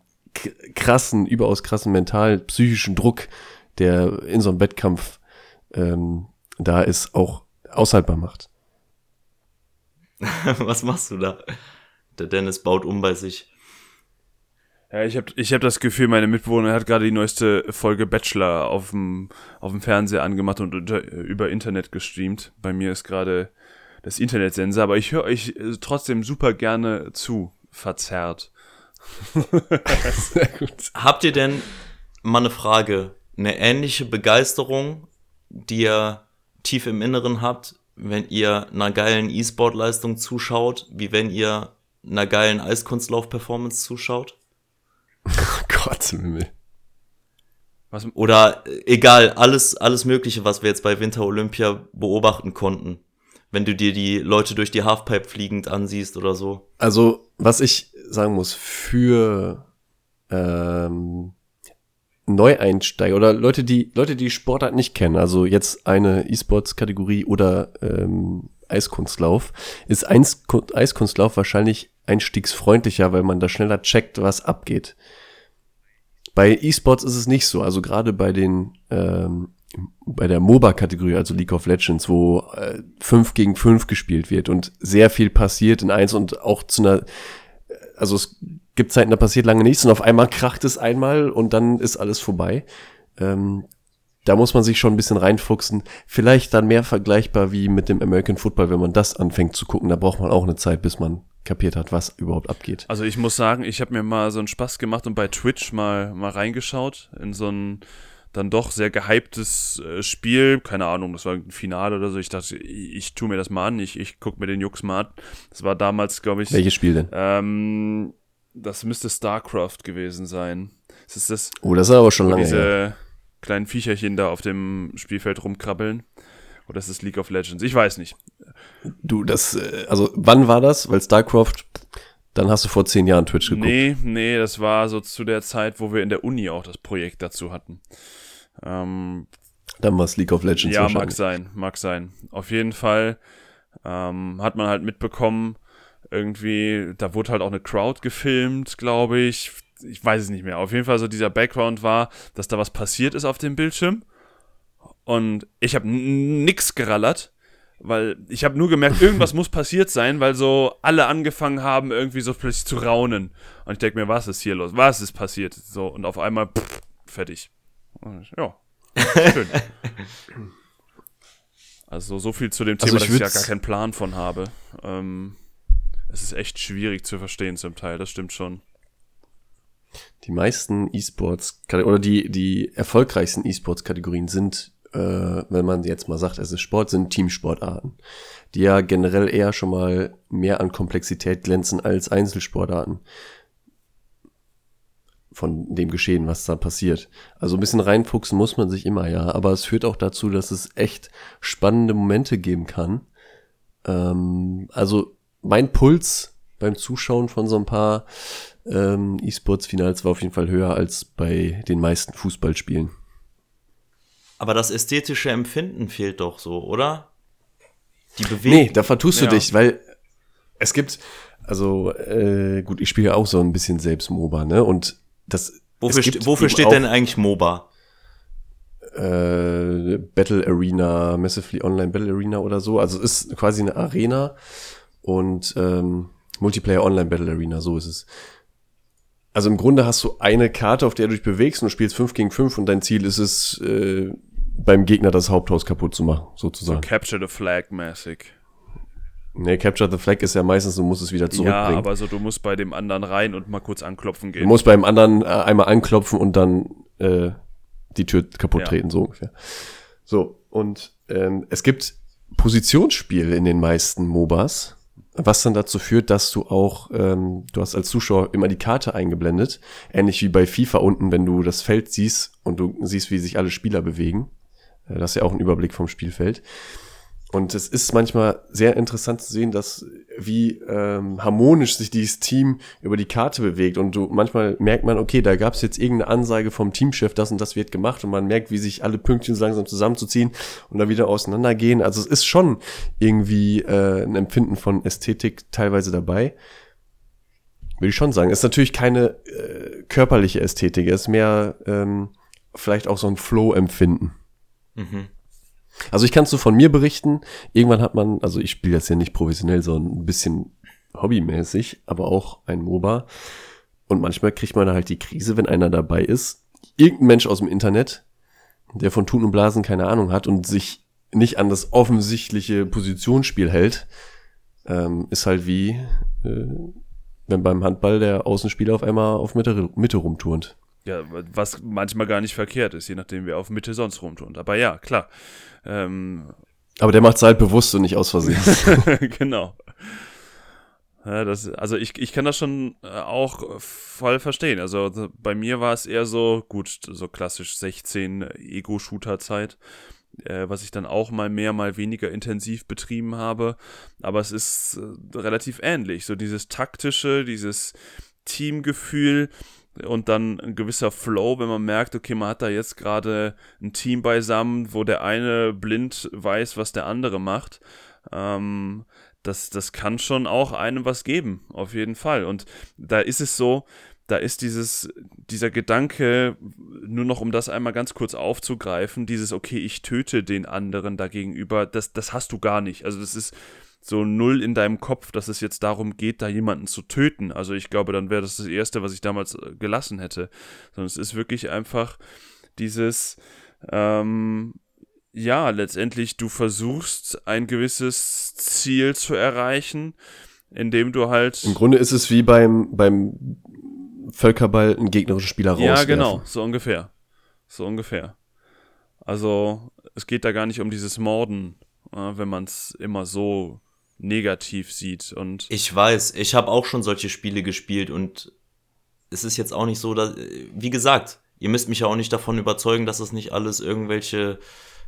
krassen, überaus krassen mental psychischen Druck, der in so einem Wettkampf ähm, da ist, auch aushaltbar macht. Was machst du da? Der Dennis baut um bei sich. Ja, ich habe ich hab das Gefühl, meine Mitbewohner hat gerade die neueste Folge Bachelor auf dem, auf dem Fernseher angemacht und unter, über Internet gestreamt. Bei mir ist gerade das Internetsensor, aber ich höre euch äh, trotzdem super gerne zu, verzerrt. Sehr gut. Habt ihr denn mal eine Frage, eine ähnliche Begeisterung, die ihr tief im Inneren habt, wenn ihr einer geilen E-Sport-Leistung zuschaut, wie wenn ihr einer geilen Eiskunstlauf-Performance zuschaut? Oh Gott, Himmel. Was? Oder äh, egal, alles, alles Mögliche, was wir jetzt bei Winter Olympia beobachten konnten. Wenn du dir die Leute durch die Halfpipe fliegend ansiehst oder so. Also, was ich sagen muss, für ähm, Neueinsteiger oder Leute, die Leute, die Sportart nicht kennen, also jetzt eine E-Sports-Kategorie oder ähm, Eiskunstlauf, ist Eiskunstlauf wahrscheinlich einstiegsfreundlicher, weil man da schneller checkt, was abgeht. Bei E-Sports ist es nicht so. Also gerade bei den ähm, bei der MOBA-Kategorie, also League of Legends, wo äh, 5 gegen 5 gespielt wird und sehr viel passiert in eins und auch zu einer, also es gibt Zeiten, da passiert lange nichts und auf einmal kracht es einmal und dann ist alles vorbei. Ähm, da muss man sich schon ein bisschen reinfuchsen. Vielleicht dann mehr vergleichbar wie mit dem American Football, wenn man das anfängt zu gucken. Da braucht man auch eine Zeit, bis man kapiert hat, was überhaupt abgeht. Also ich muss sagen, ich habe mir mal so einen Spaß gemacht und bei Twitch mal, mal reingeschaut in so ein dann doch sehr gehyptes äh, Spiel. Keine Ahnung, das war ein Finale oder so. Ich dachte, ich, ich tue mir das mal an, ich, ich gucke mir den Jux mal an. Das war damals, glaube ich. Welches Spiel denn? Ähm, das müsste StarCraft gewesen sein. Das ist das, Oh, das ist aber schon lange diese her. kleinen Viecherchen da auf dem Spielfeld rumkrabbeln. Oder ist es League of Legends? Ich weiß nicht. Du, das, äh, also wann war das? Weil StarCraft, dann hast du vor zehn Jahren Twitch geguckt. Nee, nee, das war so zu der Zeit, wo wir in der Uni auch das Projekt dazu hatten. Ähm, Dann war es League of Legends ja, mag sein, mag sein. Auf jeden Fall ähm, hat man halt mitbekommen, irgendwie, da wurde halt auch eine Crowd gefilmt, glaube ich. Ich weiß es nicht mehr. Auf jeden Fall so dieser Background war, dass da was passiert ist auf dem Bildschirm. Und ich habe nix gerallert, weil ich habe nur gemerkt, irgendwas muss passiert sein, weil so alle angefangen haben, irgendwie so plötzlich zu raunen. Und ich denke mir, was ist hier los? Was ist passiert? So, und auf einmal, pff, fertig. Und ja, schön. Also so viel zu dem Also Thema, ich dass ich ja gar keinen Plan von habe. Ähm, es ist echt schwierig zu verstehen zum Teil, das stimmt schon. Die meisten E-Sports oder die, die erfolgreichsten E-Sports-Kategorien sind, äh, wenn man jetzt mal sagt, es ist Sport, sind Teamsportarten, die ja generell eher schon mal mehr an Komplexität glänzen als Einzelsportarten von dem Geschehen, was da passiert. Also ein bisschen reinfuchsen muss man sich immer, ja, aber es führt auch dazu, dass es echt spannende Momente geben kann. Ähm, also mein Puls beim Zuschauen von so ein paar ähm, E-Sports-Finals war auf jeden Fall höher als bei den meisten Fußballspielen. Aber das ästhetische Empfinden fehlt doch so, oder? Die Bewegung. Nee, da vertust du Ja. dich, weil es gibt, also äh, gut, ich spiele ja auch so ein bisschen selbst MOBA, ne? Und das wofür es gibt st wofür steht auch, denn eigentlich MOBA? äh, Battle Arena, Massively Online Battle Arena oder so. Also es ist quasi eine Arena und ähm, Multiplayer Online Battle Arena, so ist es. Also im Grunde hast du eine Karte, auf der du dich bewegst und du spielst 5 gegen 5 und dein Ziel ist es, äh, beim Gegner das Haupthaus kaputt zu machen, sozusagen. Capture the Flag mäßig. Nee, Capture the Flag ist ja meistens, du musst es wieder Ja, zurückbringen. aber so, du musst bei dem anderen rein und mal kurz anklopfen du gehen. musst beim anderen äh, einmal anklopfen und dann äh, die Tür kaputt Ja. treten, so ungefähr. So, und ähm, es gibt Positionsspiel in den meisten MOBAs, was dann dazu führt, dass du auch, ähm, du hast als Zuschauer immer die Karte eingeblendet, ähnlich wie bei FIFA unten, wenn du das Feld siehst und du siehst, wie sich alle Spieler bewegen. Äh, Das ist ja auch ein Überblick vom Spielfeld. Und es ist manchmal sehr interessant zu sehen, dass wie ähm, harmonisch sich dieses Team über die Karte bewegt. Und du manchmal merkt man, okay, da gab es jetzt irgendeine Ansage vom Teamchef, das und das wird gemacht. Und man merkt, wie sich alle Pünktchen so langsam zusammenzuziehen und dann wieder auseinandergehen. Also es ist schon irgendwie äh, ein Empfinden von Ästhetik teilweise dabei. Würde ich schon sagen. Es ist natürlich keine äh, körperliche Ästhetik, es ist mehr ähm, vielleicht auch so ein Flow-Empfinden. Mhm. Also ich kann es so von mir berichten. Irgendwann hat man, also ich spiele jetzt ja nicht professionell, sondern ein bisschen hobbymäßig, aber auch ein MOBA. Und manchmal kriegt man halt die Krise, wenn einer dabei ist. Irgendein Mensch aus dem Internet, der von Tun und Blasen keine Ahnung hat und sich nicht an das offensichtliche Positionsspiel hält, ähm, ist halt wie, äh, wenn beim Handball der Außenspieler auf einmal auf Mitte, Mitte rumturnt. Ja, was manchmal gar nicht verkehrt ist, je nachdem, wer auf Mitte sonst rumtun. Aber ja, klar. Ähm, Aber der macht's halt bewusst und nicht aus Versehen. genau. Ja, das, also ich, ich kann das schon äh, auch voll verstehen. Also so, bei mir war es eher so, gut, so klassisch 16 Ego-Shooter-Zeit, äh, was ich dann auch mal mehr, mal weniger intensiv betrieben habe. Aber es ist äh, relativ ähnlich. So dieses taktische, dieses Teamgefühl und dann ein gewisser Flow, wenn man merkt, okay, man hat da jetzt gerade ein Team beisammen, wo der eine blind weiß, was der andere macht. Ähm, das, das kann schon auch einem was geben, auf jeden Fall. Und da ist es so, da ist dieses, dieser Gedanke, nur noch um das einmal ganz kurz aufzugreifen, dieses, okay, ich töte den anderen dagegenüber, das, das hast du gar nicht. Also das ist so null in deinem Kopf, dass es jetzt darum geht, da jemanden zu töten. Also ich glaube, dann wäre das das Erste, was ich damals äh, gelassen hätte. Sondern es ist wirklich einfach dieses, ähm, ja, letztendlich du versuchst ein gewisses Ziel zu erreichen, indem du halt. Im Grunde ist es wie beim, beim Völkerball einen gegnerischen Spieler rauswerfen. Ja, genau, so ungefähr. So ungefähr. Also, es geht da gar nicht um dieses Morden, äh, wenn man es immer so negativ sieht. Und Ich weiß, ich habe auch schon solche Spiele gespielt und es ist jetzt auch nicht so, dass, wie gesagt, ihr müsst mich ja auch nicht davon überzeugen, dass das nicht alles irgendwelche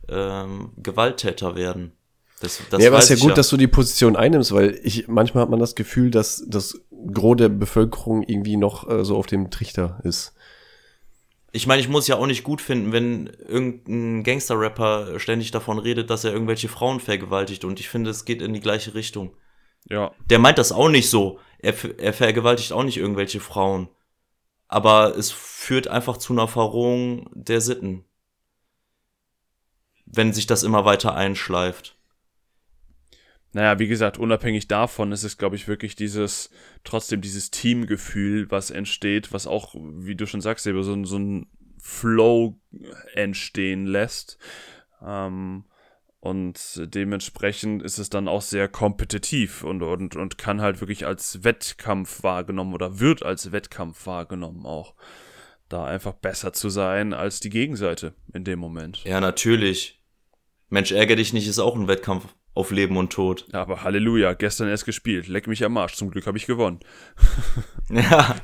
ähm, Gewalttäter werden. Das, das ja, aber es ist ja gut, ja. dass du die Position einnimmst, weil ich manchmal hat man das Gefühl, dass das Gros der Bevölkerung irgendwie noch äh, so auf dem Trichter ist. Ich meine, ich muss ja auch nicht gut finden, wenn irgendein Gangster-Rapper ständig davon redet, dass er irgendwelche Frauen vergewaltigt und ich finde, es geht in die gleiche Richtung. Ja. Der meint das auch nicht so. Er, er vergewaltigt auch nicht irgendwelche Frauen. Aber es führt einfach zu einer Verrohung der Sitten. Wenn sich das immer weiter einschleift. Naja, wie gesagt, unabhängig davon ist es, glaube ich, wirklich dieses, trotzdem dieses Teamgefühl, was entsteht, was auch, wie du schon sagst, über so, so ein Flow entstehen lässt. Ähm, und dementsprechend ist es dann auch sehr kompetitiv und, und, und kann halt wirklich als Wettkampf wahrgenommen oder wird als Wettkampf wahrgenommen auch. Da einfach besser zu sein als die Gegenseite in dem Moment. Ja, natürlich. Mensch, ärgere dich nicht, ist auch ein Wettkampf auf Leben und Tod. Ja, aber Halleluja, gestern erst gespielt. Leck mich am Arsch. Zum Glück habe ich gewonnen. ja.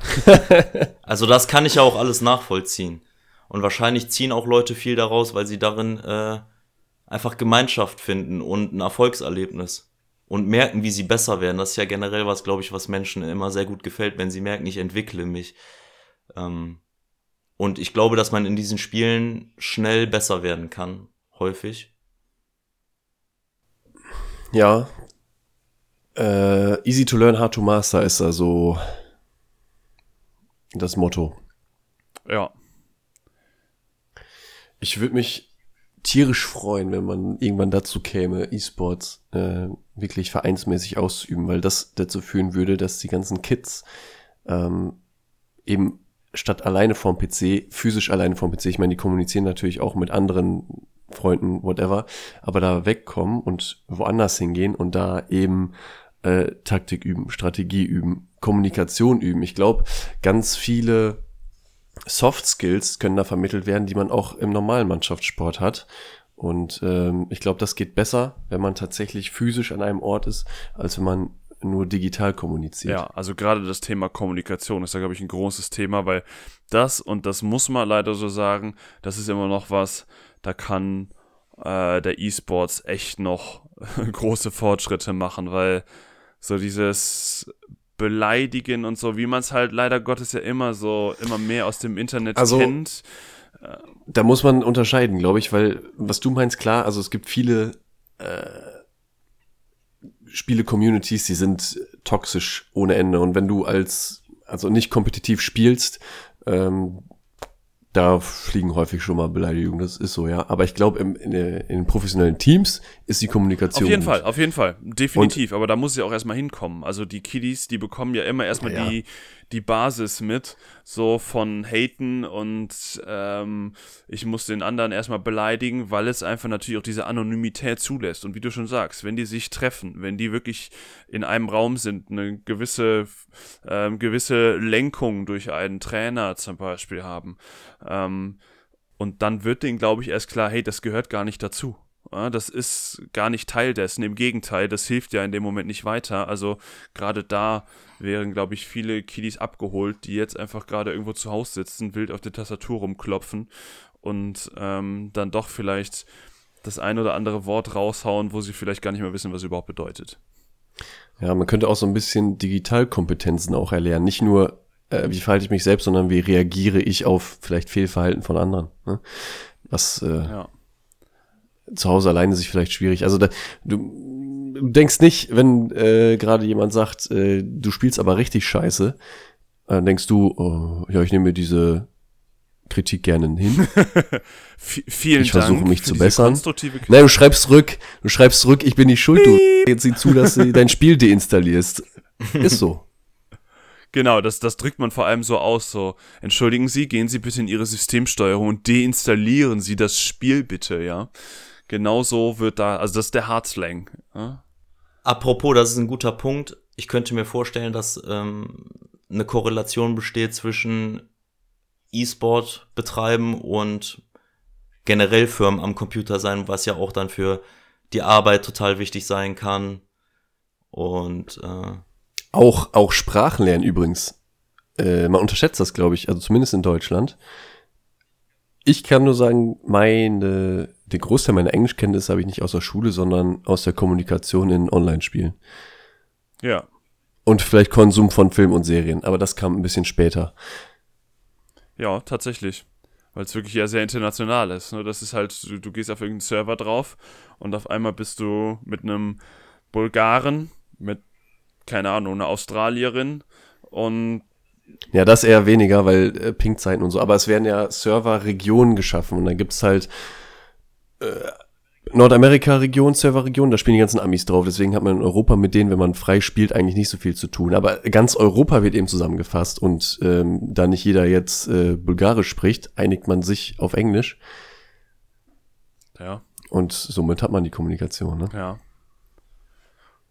also das kann ich ja auch alles nachvollziehen. Und wahrscheinlich ziehen auch Leute viel daraus, weil sie darin äh, einfach Gemeinschaft finden und ein Erfolgserlebnis. Und merken, wie sie besser werden. Das ist ja generell was, glaube ich, was Menschen immer sehr gut gefällt, wenn sie merken, ich entwickle mich. Ähm, und ich glaube, dass man in diesen Spielen schnell besser werden kann. Häufig. Ja. Äh, easy to learn, hard to master ist also das Motto. Ja. Ich würde mich tierisch freuen, wenn man irgendwann dazu käme, E-Sports äh, wirklich vereinsmäßig auszuüben, weil das dazu führen würde, dass die ganzen Kids ähm, eben statt alleine vorm PC, physisch alleine vorm PC, ich meine, die kommunizieren natürlich auch mit anderen Freunden, whatever, aber da wegkommen und woanders hingehen und da eben äh, Taktik üben, Strategie üben, Kommunikation üben. Ich glaube, ganz viele Soft Skills können da vermittelt werden, die man auch im normalen Mannschaftssport hat. Und ähm, ich glaube, das geht besser, wenn man tatsächlich physisch an einem Ort ist, als wenn man nur digital kommuniziert. Ja, also gerade das Thema Kommunikation ist da, glaube ich, ein großes Thema, weil das, und das muss man leider so sagen, das ist immer noch was, da kann äh, der E-Sports echt noch große Fortschritte machen, weil so dieses Beleidigen und so, wie man es halt leider Gottes ja immer so, immer mehr aus dem Internet also, kennt. Da muss man unterscheiden, glaube ich, weil was du meinst, klar, also es gibt viele äh, Spiele-Communities, die sind toxisch ohne Ende. Und wenn du als, also nicht kompetitiv spielst, ähm, da fliegen häufig schon mal Beleidigungen, das ist so, ja. Aber ich glaube, in, in, den professionellen Teams ist die Kommunikation. Auf jeden gut. Fall, auf jeden Fall, definitiv. Und, aber da muss sie auch erstmal hinkommen. Also die Kiddies, die bekommen ja immer erstmal ja. die, die Basis mit, so von Haten und ähm, ich muss den anderen erstmal beleidigen, weil es einfach natürlich auch diese Anonymität zulässt. Und wie du schon sagst, wenn die sich treffen, wenn die wirklich in einem Raum sind, eine gewisse, ähm, gewisse Lenkung durch einen Trainer zum Beispiel haben, ähm, und dann wird denen, glaube ich, erst klar, hey, das gehört gar nicht dazu. Das ist gar nicht Teil dessen. Im Gegenteil, das hilft ja in dem Moment nicht weiter. Also gerade da wären, glaube ich, viele Kiddies abgeholt, die jetzt einfach gerade irgendwo zu Hause sitzen, wild auf der Tastatur rumklopfen und ähm, dann doch vielleicht das ein oder andere Wort raushauen, wo sie vielleicht gar nicht mehr wissen, was überhaupt bedeutet. Ja, man könnte auch so ein bisschen Digitalkompetenzen auch erlernen. Nicht nur, äh, wie verhalte ich mich selbst, sondern wie reagiere ich auf vielleicht Fehlverhalten von anderen. Ne? Was äh, ja zu Hause alleine sich vielleicht schwierig. Also da, du, denkst nicht, wenn äh, gerade jemand sagt, äh, du spielst aber richtig scheiße, dann denkst du, oh, ja, ich nehme mir diese Kritik gerne hin. vielen ich versuche mich zu bessern. Nein, du schreibst zurück, du schreibst zurück, ich bin nicht schuld, du jetzt sieh zu, dass du dein Spiel deinstallierst. Ist so. Genau, das, das drückt man vor allem so aus, so, entschuldigen Sie, gehen Sie bitte in Ihre Systemsteuerung und deinstallieren Sie das Spiel bitte, ja genauso wird da, also das ist der Hardslang. Ja? Apropos, das ist ein guter Punkt. Ich könnte mir vorstellen, dass ähm, eine Korrelation besteht zwischen E-Sport betreiben und generell Firmen am Computer sein, was ja auch dann für die Arbeit total wichtig sein kann. Und äh, auch, auch Sprachen lernen übrigens. äh, man unterschätzt das, glaube ich, also zumindest in Deutschland. Ich kann nur sagen, meine, den Großteil meiner Englischkenntnisse habe ich nicht aus der Schule, sondern aus der Kommunikation in Online-Spielen. Ja. Und vielleicht Konsum von Film und Serien, aber das kam ein bisschen später. Ja, tatsächlich. Weil es wirklich ja sehr international ist. Ne? Das ist halt, du, du gehst auf irgendeinen Server drauf und auf einmal bist du mit einem Bulgaren, mit, keine Ahnung, einer Australierin und Ja, das eher weniger, weil äh, Ping-Zeiten und so. Aber es werden ja Server-Regionen geschaffen und dann gibt's halt äh, Nordamerika-Region, Server-Region, da spielen die ganzen Amis drauf. Deswegen hat man in Europa mit denen, wenn man frei spielt, eigentlich nicht so viel zu tun. Aber ganz Europa wird eben zusammengefasst und ähm, da nicht jeder jetzt äh, Bulgarisch spricht, einigt man sich auf Englisch ja, und somit hat man die Kommunikation. Ne? ja.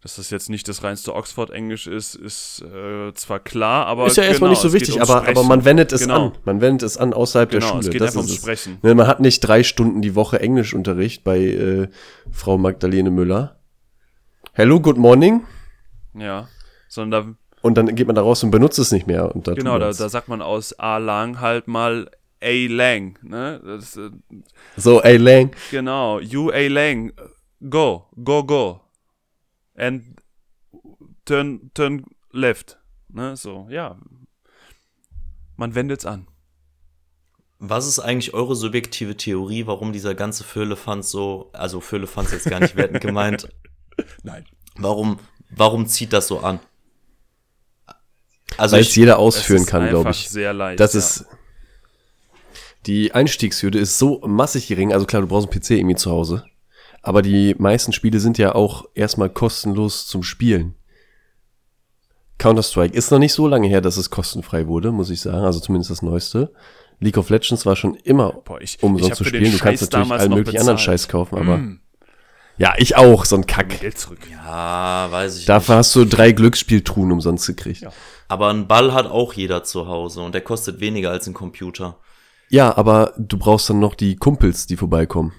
Dass das jetzt nicht das reinste Oxford-Englisch ist, ist äh, zwar klar, aber ist ja erstmal genau, nicht so geht wichtig, aber, aber man wendet es Genau. an. Man wendet es an außerhalb der Genau, Schule. es geht das einfach ums. Sprechen. Ne, man hat nicht drei Stunden die Woche Englischunterricht bei äh, Frau Magdalene Müller. Hello, good morning. Ja, sondern Und dann geht man da raus und benutzt es nicht mehr. Und da da, genau, da, da sagt man aus A lang halt mal A lang, ne? Das, äh, so, ey, Lang. genau, you A lang, go, go, go. And turn, turn left, ne? So, ja. Man wendet's an. Was ist eigentlich eure subjektive Theorie, warum dieser ganze Firlefanz so, also Firlefanz jetzt gar nicht wertend gemeint, Nein. warum, warum zieht das so an? Also Weil es jeder Es ausführen ist kann, glaube ich. sehr leicht. Das ja. ist. Die Einstiegshürde ist so massig gering. Also klar, du brauchst einen PC irgendwie zu Hause. Aber die meisten Spiele sind ja auch erstmal kostenlos zum Spielen. Counter-Strike ist noch nicht so lange her, dass es kostenfrei wurde, muss ich sagen. Also zumindest das Neueste. League of Legends war schon immer Boah, ich, ich umsonst hab zu spielen. Du kannst Scheiß natürlich allen möglichen anderen bezahlt. Scheiß kaufen, aber. Mm. Ja, ich auch, so ein Kack. Geld zurück. ja, weiß ich Dafür nicht. hast du drei Glücksspieltruhen umsonst gekriegt. Ja. Aber ein Ball hat auch jeder zu Hause und der kostet weniger als ein Computer. aber du brauchst dann noch die Kumpels, die vorbeikommen.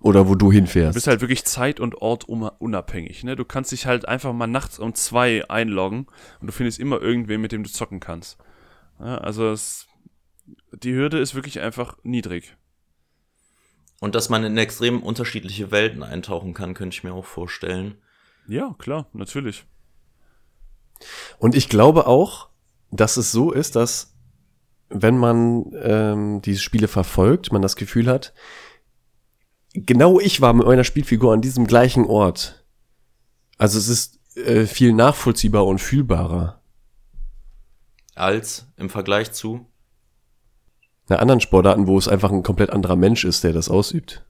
Oder wo du Du hinfährst. bist halt wirklich zeit- und ortunabhängig, ne? Du kannst dich halt einfach mal nachts um zwei einloggen und du findest immer irgendwen, mit dem du zocken kannst. Ja, also es, die Hürde ist wirklich einfach niedrig. Und dass man in extrem unterschiedliche Welten eintauchen kann, könnte ich mir auch vorstellen. Ja, klar, natürlich. Und ich glaube auch, dass es so ist, dass wenn man ähm, diese Spiele verfolgt, man das Gefühl hat, genau ich war mit meiner Spielfigur an diesem gleichen Ort. Also es ist äh, viel nachvollziehbar und fühlbarer. Als im Vergleich zu. Na, anderen Sportarten, wo es einfach ein komplett anderer Mensch ist, der das ausübt.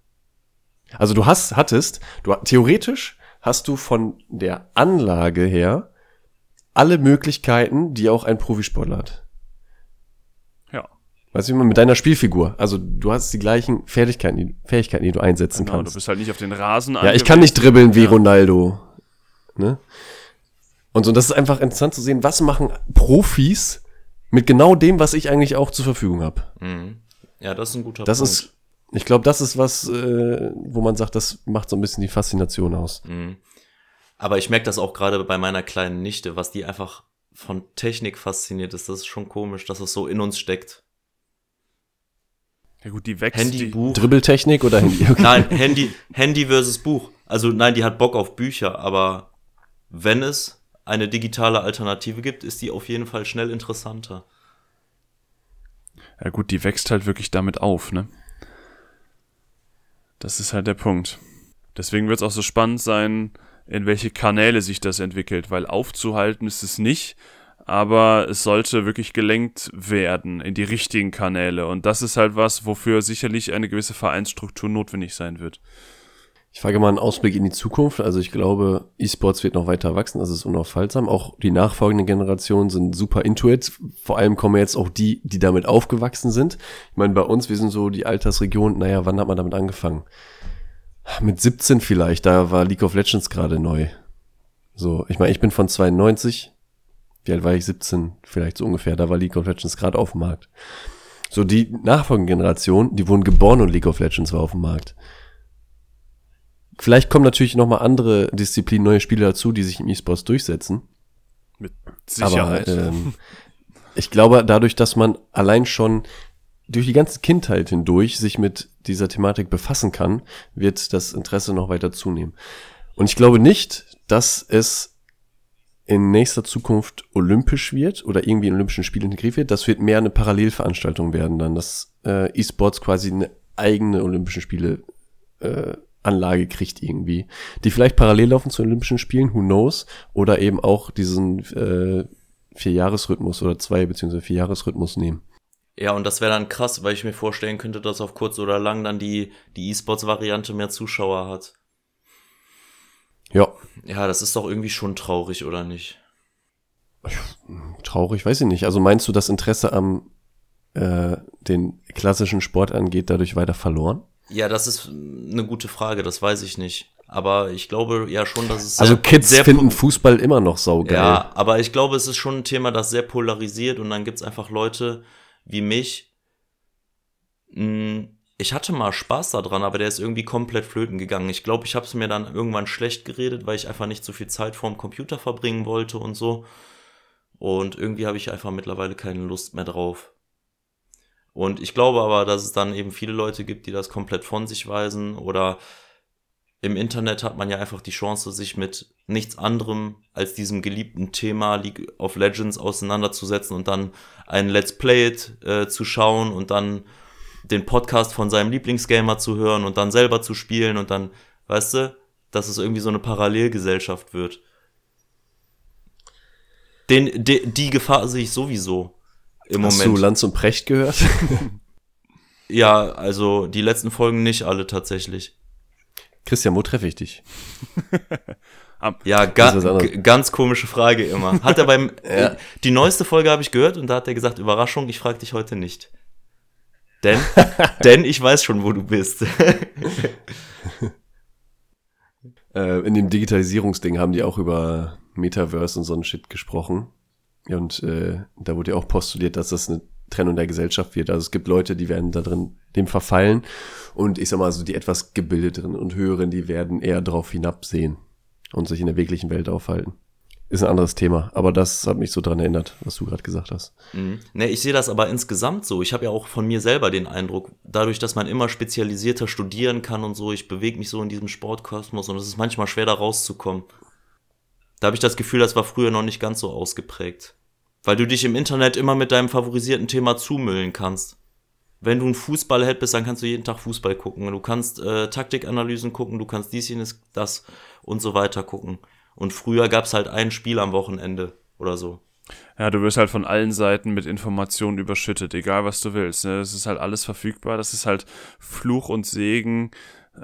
Also du hast, hattest, du theoretisch hast du von der Anlage her alle Möglichkeiten, die auch ein Profisportler hat. Weißt du, wie man mit deiner Spielfigur. Also du hast die gleichen Fähigkeiten, die, Fähigkeiten, die du einsetzen genau. Du kannst. bist halt nicht auf den Rasen Ja, ich kann nicht dribbeln wie Ja. Ronaldo. Ne? Und so, das ist einfach interessant zu sehen, was machen Profis mit genau dem, was ich eigentlich auch zur Verfügung habe. Mhm. Ja, das ist ein guter Das Punkt. ist, ich glaube, das ist was, äh, wo man sagt, das macht so ein bisschen die Faszination aus. Mhm. Aber ich merke das auch gerade bei meiner kleinen Nichte, was die einfach von Technik fasziniert ist. Das ist schon komisch, dass es so in uns steckt. Ja gut, die wächst. Handy, die, Buch. Dribbeltechnik oder Handy? Okay. Nein, Handy, Handy versus Buch. Also nein, die hat Bock auf Bücher, aber wenn es eine digitale Alternative gibt, ist die auf jeden Fall schnell interessanter. Ja gut, die wächst halt wirklich damit auf, ne? Das ist halt der Punkt. Deswegen wird es auch so spannend sein, in welche Kanäle sich das entwickelt, weil aufzuhalten ist es nicht, aber es sollte wirklich gelenkt werden in die richtigen Kanäle. Und das ist halt was, wofür sicherlich eine gewisse Vereinsstruktur notwendig sein wird. Ich frage mal einen Ausblick in die Zukunft. Also ich glaube, E-Sports wird noch weiter wachsen, das ist unaufhaltsam. Auch die nachfolgenden Generationen sind super into it. Vor allem kommen jetzt auch die, die damit aufgewachsen sind. Ich meine, bei uns, wir sind so die Altersregion, naja, wann hat man damit angefangen? Mit 17 vielleicht, da war League of Legends gerade neu. So, ich meine, ich bin von 92. Wie alt war ich? 17 vielleicht so ungefähr. Da war League of Legends gerade auf dem Markt. So, die nachfolgende Generation, die wurden geboren und League of Legends war auf dem Markt. Vielleicht kommen natürlich noch mal andere Disziplinen, neue Spiele dazu, die sich im E-Sports durchsetzen. Mit Sicherheit. Aber ähm, ich glaube, dadurch, dass man allein schon durch die ganze Kindheit hindurch sich mit dieser Thematik befassen kann, wird das Interesse noch weiter zunehmen. Und ich glaube nicht, dass es in nächster Zukunft olympisch wird oder irgendwie in Olympischen Spielen integriert wird. Das wird mehr eine Parallelveranstaltung werden dann, dass äh, E-Sports quasi eine eigene Olympischen Spiele äh, Anlage kriegt irgendwie, die vielleicht parallel laufen zu Olympischen Spielen, who knows, oder eben auch diesen äh, Vierjahresrhythmus oder zwei beziehungsweise Vierjahresrhythmus nehmen. Ja, und das wäre dann krass, weil ich mir vorstellen könnte, dass auf kurz oder lang dann die, die E-Sports-Variante mehr Zuschauer hat. Ja. Ja, das ist doch irgendwie schon traurig, oder nicht? Traurig, weiß ich nicht. Also meinst du, das Interesse am äh, den klassischen Sport angeht, dadurch weiter verloren? Ja, das ist eine gute Frage, das weiß ich nicht. Aber ich glaube ja schon, dass es. Also sehr, Kids sehr finden Fußball immer noch saugeil. Ja, aber ich glaube, es ist schon ein Thema, das sehr polarisiert und dann gibt's einfach Leute wie mich. Mh, ich hatte mal Spaß daran, aber der ist irgendwie komplett flöten gegangen. Ich glaube, ich habe es mir dann irgendwann schlecht geredet, weil ich einfach nicht so viel Zeit vorm Computer verbringen wollte und so. Und irgendwie habe ich einfach mittlerweile keine Lust mehr drauf. Und ich glaube aber, dass es dann eben viele Leute gibt, die das komplett von sich weisen oder im Internet hat man ja einfach die Chance, sich mit nichts anderem als diesem geliebten Thema League of Legends auseinanderzusetzen und dann ein Let's Play It äh, zu schauen und dann den Podcast von seinem Lieblingsgamer zu hören und dann selber zu spielen und dann, weißt du, dass es irgendwie so eine Parallelgesellschaft wird. Den, de, die Gefahr sehe ich sowieso im Hast Moment. du Lanz und Precht gehört? Ja, also die letzten Folgen nicht alle tatsächlich. Christian, wo treffe ich dich? Ja, ga, ganz komische Frage immer. Hat er beim Ja. die neueste Folge habe ich gehört und da hat er gesagt, Überraschung, ich frage dich heute nicht. Denn denn ich weiß schon, wo du bist. Äh, in dem Digitalisierungsding haben die auch über Metaverse und so ein Shit gesprochen. Und äh, da wurde ja auch postuliert, dass das eine Trennung der Gesellschaft wird. Also es gibt Leute, die werden da drin dem verfallen. Und ich sag mal so, die etwas gebildeteren und höheren, die werden eher drauf hinabsehen und sich in der wirklichen Welt aufhalten. Ist ein anderes Thema, aber das hat mich so dran erinnert, was du gerade gesagt hast. Mhm. Ne, ich sehe das aber insgesamt so. Ich habe ja auch von mir selber den Eindruck, dadurch, dass man immer spezialisierter studieren kann und so, ich bewege mich so in diesem Sportkosmos und es ist manchmal schwer da rauszukommen. Da habe ich das Gefühl, das war früher noch nicht ganz so ausgeprägt. Weil du dich im Internet immer mit deinem favorisierten Thema zumüllen kannst. Wenn du ein Fußballheld bist, dann kannst du jeden Tag Fußball gucken. Du kannst äh, Taktikanalysen gucken, du kannst dies, jenes, das und so weiter gucken. Und früher gab's halt ein Spiel am Wochenende oder so. Ja, du wirst halt von allen Seiten mit Informationen überschüttet, egal was du willst. Ne? Das ist halt alles verfügbar. Das ist halt Fluch und Segen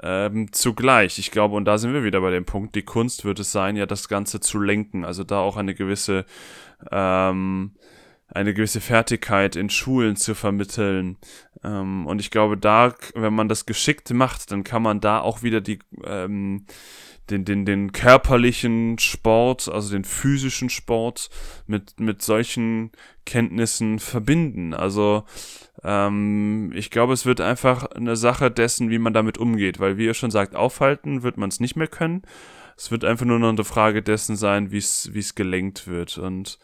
ähm, zugleich. Ich glaube, und da sind wir wieder bei dem Punkt, die Kunst wird es sein, ja das Ganze zu lenken. Also da auch eine gewisse, ähm, eine gewisse Fertigkeit in Schulen zu vermitteln. Ähm, und ich glaube, da, wenn man das geschickt macht, dann kann man da auch wieder die, ähm, den, den, den körperlichen Sport, also den physischen Sport mit, mit solchen Kenntnissen verbinden. Also ähm, ich glaube, es wird einfach eine Sache dessen, wie man damit umgeht, weil wie ihr schon sagt, aufhalten wird man es nicht mehr können. Es wird einfach nur noch eine Frage dessen sein, wie es gelenkt wird. Und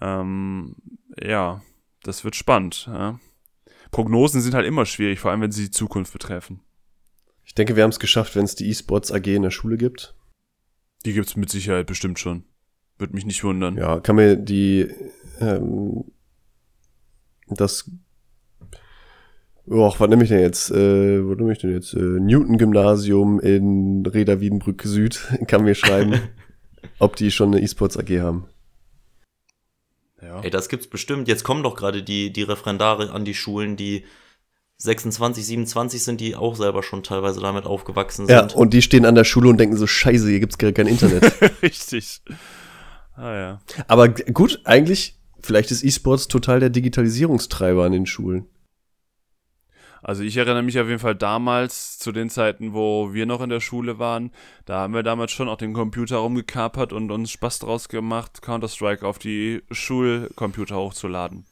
ähm, ja, das wird spannend. Ja. Prognosen sind halt immer schwierig, vor allem wenn sie die Zukunft betreffen. Ich denke, wir haben es geschafft, wenn es die E-Sports AG in der Schule gibt. Die gibt's mit Sicherheit bestimmt schon. Würde mich nicht wundern. Ja, kann mir die ähm, das Och, was nehme ich denn jetzt? Äh, wo nehme ich denn jetzt? Äh, Newton-Gymnasium in Reda Wiedenbrück Süd kann mir schreiben, ob die schon eine E-Sports AG haben. Ja. Ey, das gibt's bestimmt. Jetzt kommen doch gerade die, die Referendare an die Schulen, die 26, 27 sind, die auch selber schon teilweise damit aufgewachsen Ja, sind. und die stehen an der Schule und denken so, scheiße, hier gibt's gerade kein Internet. Richtig. Ah ja. Aber gut, eigentlich, vielleicht ist E-Sports total der Digitalisierungstreiber an den Schulen. Also ich erinnere mich auf jeden Fall damals zu den Zeiten, wo wir noch in der Schule waren. Da haben wir damals schon auch den Computer rumgekapert und uns Spaß draus gemacht, Counter-Strike auf die Schulcomputer hochzuladen.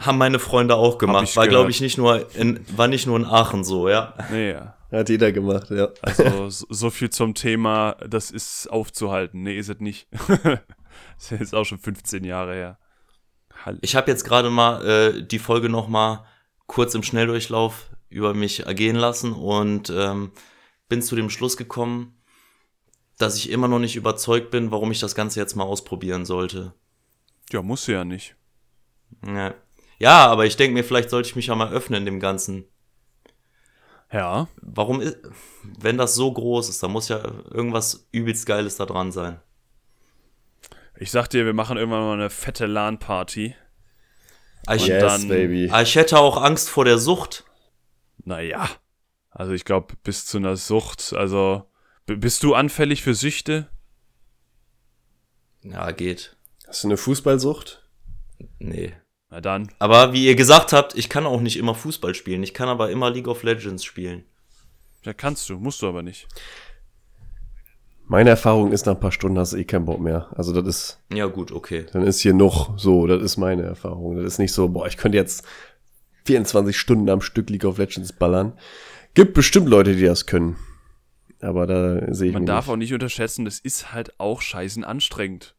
Haben meine Freunde auch gemacht. ich War, glaube ich, nicht nur in, war nicht nur in Aachen so, ja. Nee, ja. Hat jeder gemacht, ja. Also so so viel zum Thema, das ist aufzuhalten. Nee, ist es nicht. Das ist jetzt auch schon 15 Jahre her. Hall Ich habe jetzt gerade mal äh, die Folge noch mal kurz im Schnelldurchlauf über mich ergehen lassen und ähm, bin zu dem Schluss gekommen, dass ich immer noch nicht überzeugt bin, warum ich das Ganze jetzt mal ausprobieren sollte. ja, musst du ja nicht. Ja, ja aber ich denke mir, vielleicht sollte ich mich ja mal öffnen dem Ganzen. Ja. Warum ist, wenn das so groß ist, da muss ja irgendwas übelst Geiles da dran sein. Ich sag dir, wir machen irgendwann mal eine fette LAN-Party. Ah, Ich, yes, dann- baby. ah, ich hätte auch Angst vor der Sucht. Naja. Also ich glaube, bis zu einer Sucht. Also, bist du anfällig für Süchte? Ja, geht. Hast du eine Fußballsucht? Nee. Na dann. Aber wie ihr gesagt habt, ich kann auch nicht immer Fußball spielen. Ich kann aber immer League of Legends spielen. Ja, kannst du, musst du aber nicht. Meine Erfahrung ist, nach ein paar Stunden hast du eh keinen Bock mehr. Also das ist, Ja, gut, okay. dann ist hier noch so, das ist meine Erfahrung. Das ist nicht so, boah, ich könnte jetzt 24 Stunden am Stück League of Legends ballern. Gibt bestimmt Leute, die das können. Aber da sehe ich Man mich darf nicht. auch nicht unterschätzen, das ist halt auch scheißen anstrengend.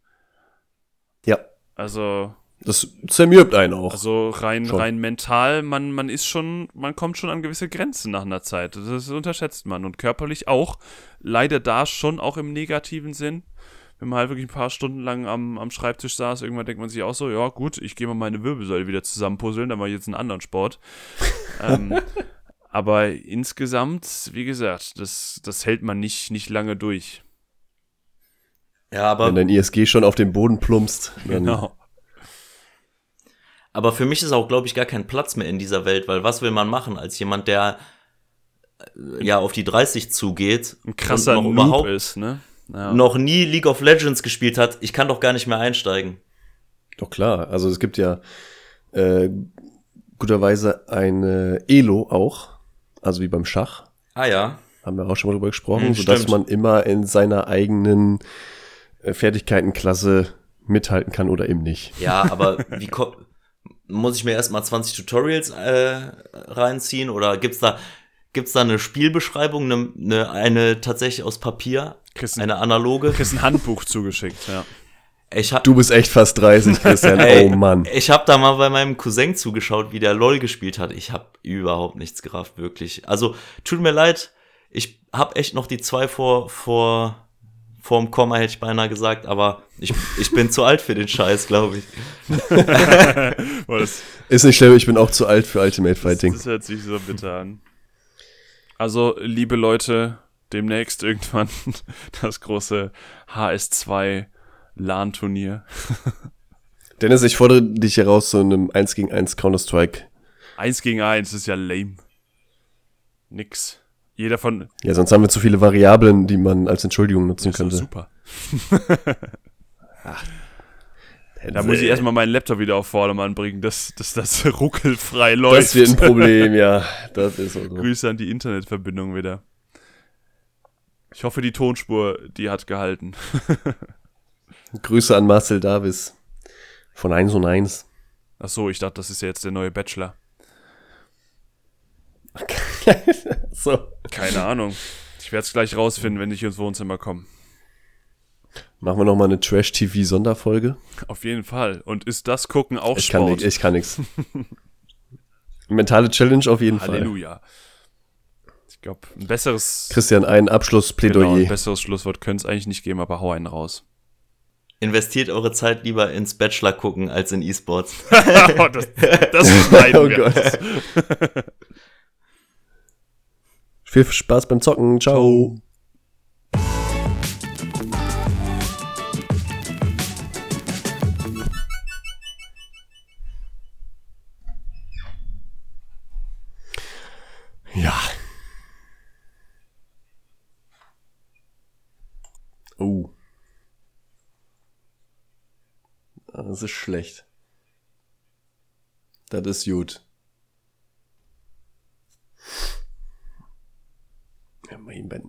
Ja, Also, das zermürbt einen auch. also rein, Schon. rein mental, man, man ist schon, man kommt schon an gewisse Grenzen nach einer Zeit. Das unterschätzt man. Und körperlich auch. Leider da schon auch im negativen Sinn. Wenn man halt wirklich ein paar Stunden lang am, am Schreibtisch saß, irgendwann denkt man sich auch so, ja gut, ich gehe mal meine Wirbelsäule wieder zusammenpuzzeln, dann mache ich jetzt einen anderen Sport. ähm, aber insgesamt, wie gesagt, das, das hält man nicht, nicht lange durch. Ja, aber, Wenn dein ISG schon auf den Boden plumpst, dann Genau. Aber für mich ist auch, glaube ich, gar kein Platz mehr in dieser Welt, weil was will man machen als jemand, der äh, ja auf die 30 zugeht Ein krasser und noch Noob überhaupt ist, ne? Ja. noch nie League of Legends gespielt hat? Ich kann doch gar nicht mehr einsteigen. Doch klar, also es gibt ja äh, guterweise eine Elo auch, also wie beim Schach, Ah ja. haben wir auch schon mal drüber gesprochen, Hm, sodass stimmt. man immer in seiner eigenen äh, Fertigkeitenklasse mithalten kann oder eben nicht. Ja, aber wie ko- muss ich mir erstmal 20 Tutorials äh, reinziehen oder gibt's da gibt's da eine Spielbeschreibung, eine, eine, eine tatsächlich aus Papier, ein, eine analoge? kriegst ein Handbuch zugeschickt, ja. Ich hab, Du bist echt fast 30, Christian. Ey, oh Mann. Ich habe da mal bei meinem Cousin zugeschaut, wie der LOL gespielt hat. Ich habe überhaupt nichts gerafft, wirklich. Also, tut mir leid, ich habe echt noch die zwei vor, vor, vorm Komma, hätte ich beinahe gesagt, aber ich, ich bin zu alt für den Scheiß, glaube ich. Das, Ist nicht schlimm, ich bin auch zu alt für Ultimate Fighting. das hört sich so bitter an. Also, liebe Leute, demnächst irgendwann das große HS2 LAN-Turnier. Dennis, ich fordere dich heraus zu einem 1 gegen 1 Counter-Strike. Eins gegen eins ist ja lame. Nix. Jeder von. Ja, sonst haben wir zu viele Variablen, die man als Entschuldigung nutzen ist doch könnte. super. Da muss ich erstmal meinen Laptop wieder auf Vordermann bringen, dass, dass das ruckelfrei läuft. Das wird ein Problem, ja. Das ist so. Grüße an die Internetverbindung wieder. Ich hoffe, die Tonspur, die hat gehalten. Grüße an Marcel Davis von 1 und 1. Ach so, ich dachte, das ist ja jetzt der neue Bachelor. So. Keine Ahnung. Ich werde es gleich rausfinden, wenn ich ins Wohnzimmer komme. Machen wir noch mal eine Trash-TV-Sonderfolge. Auf jeden Fall. Und ist das Gucken auch Ich kann, Sport? nix, ich kann nix. Mentale Challenge auf jeden Fall. Halleluja. Ich glaube, ein besseres, Christian, ein genau, Abschlussplädoyer. ein besseres Schlusswort könnte es eigentlich nicht geben, aber hau einen raus. Investiert eure Zeit lieber ins Bachelor gucken als in E-Sports. oh, das, das schneiden Oh wir. Viel Spaß beim Zocken. Ciao. Ja. Oh. Das ist schlecht. Das ist gut. Ja, mein Ben.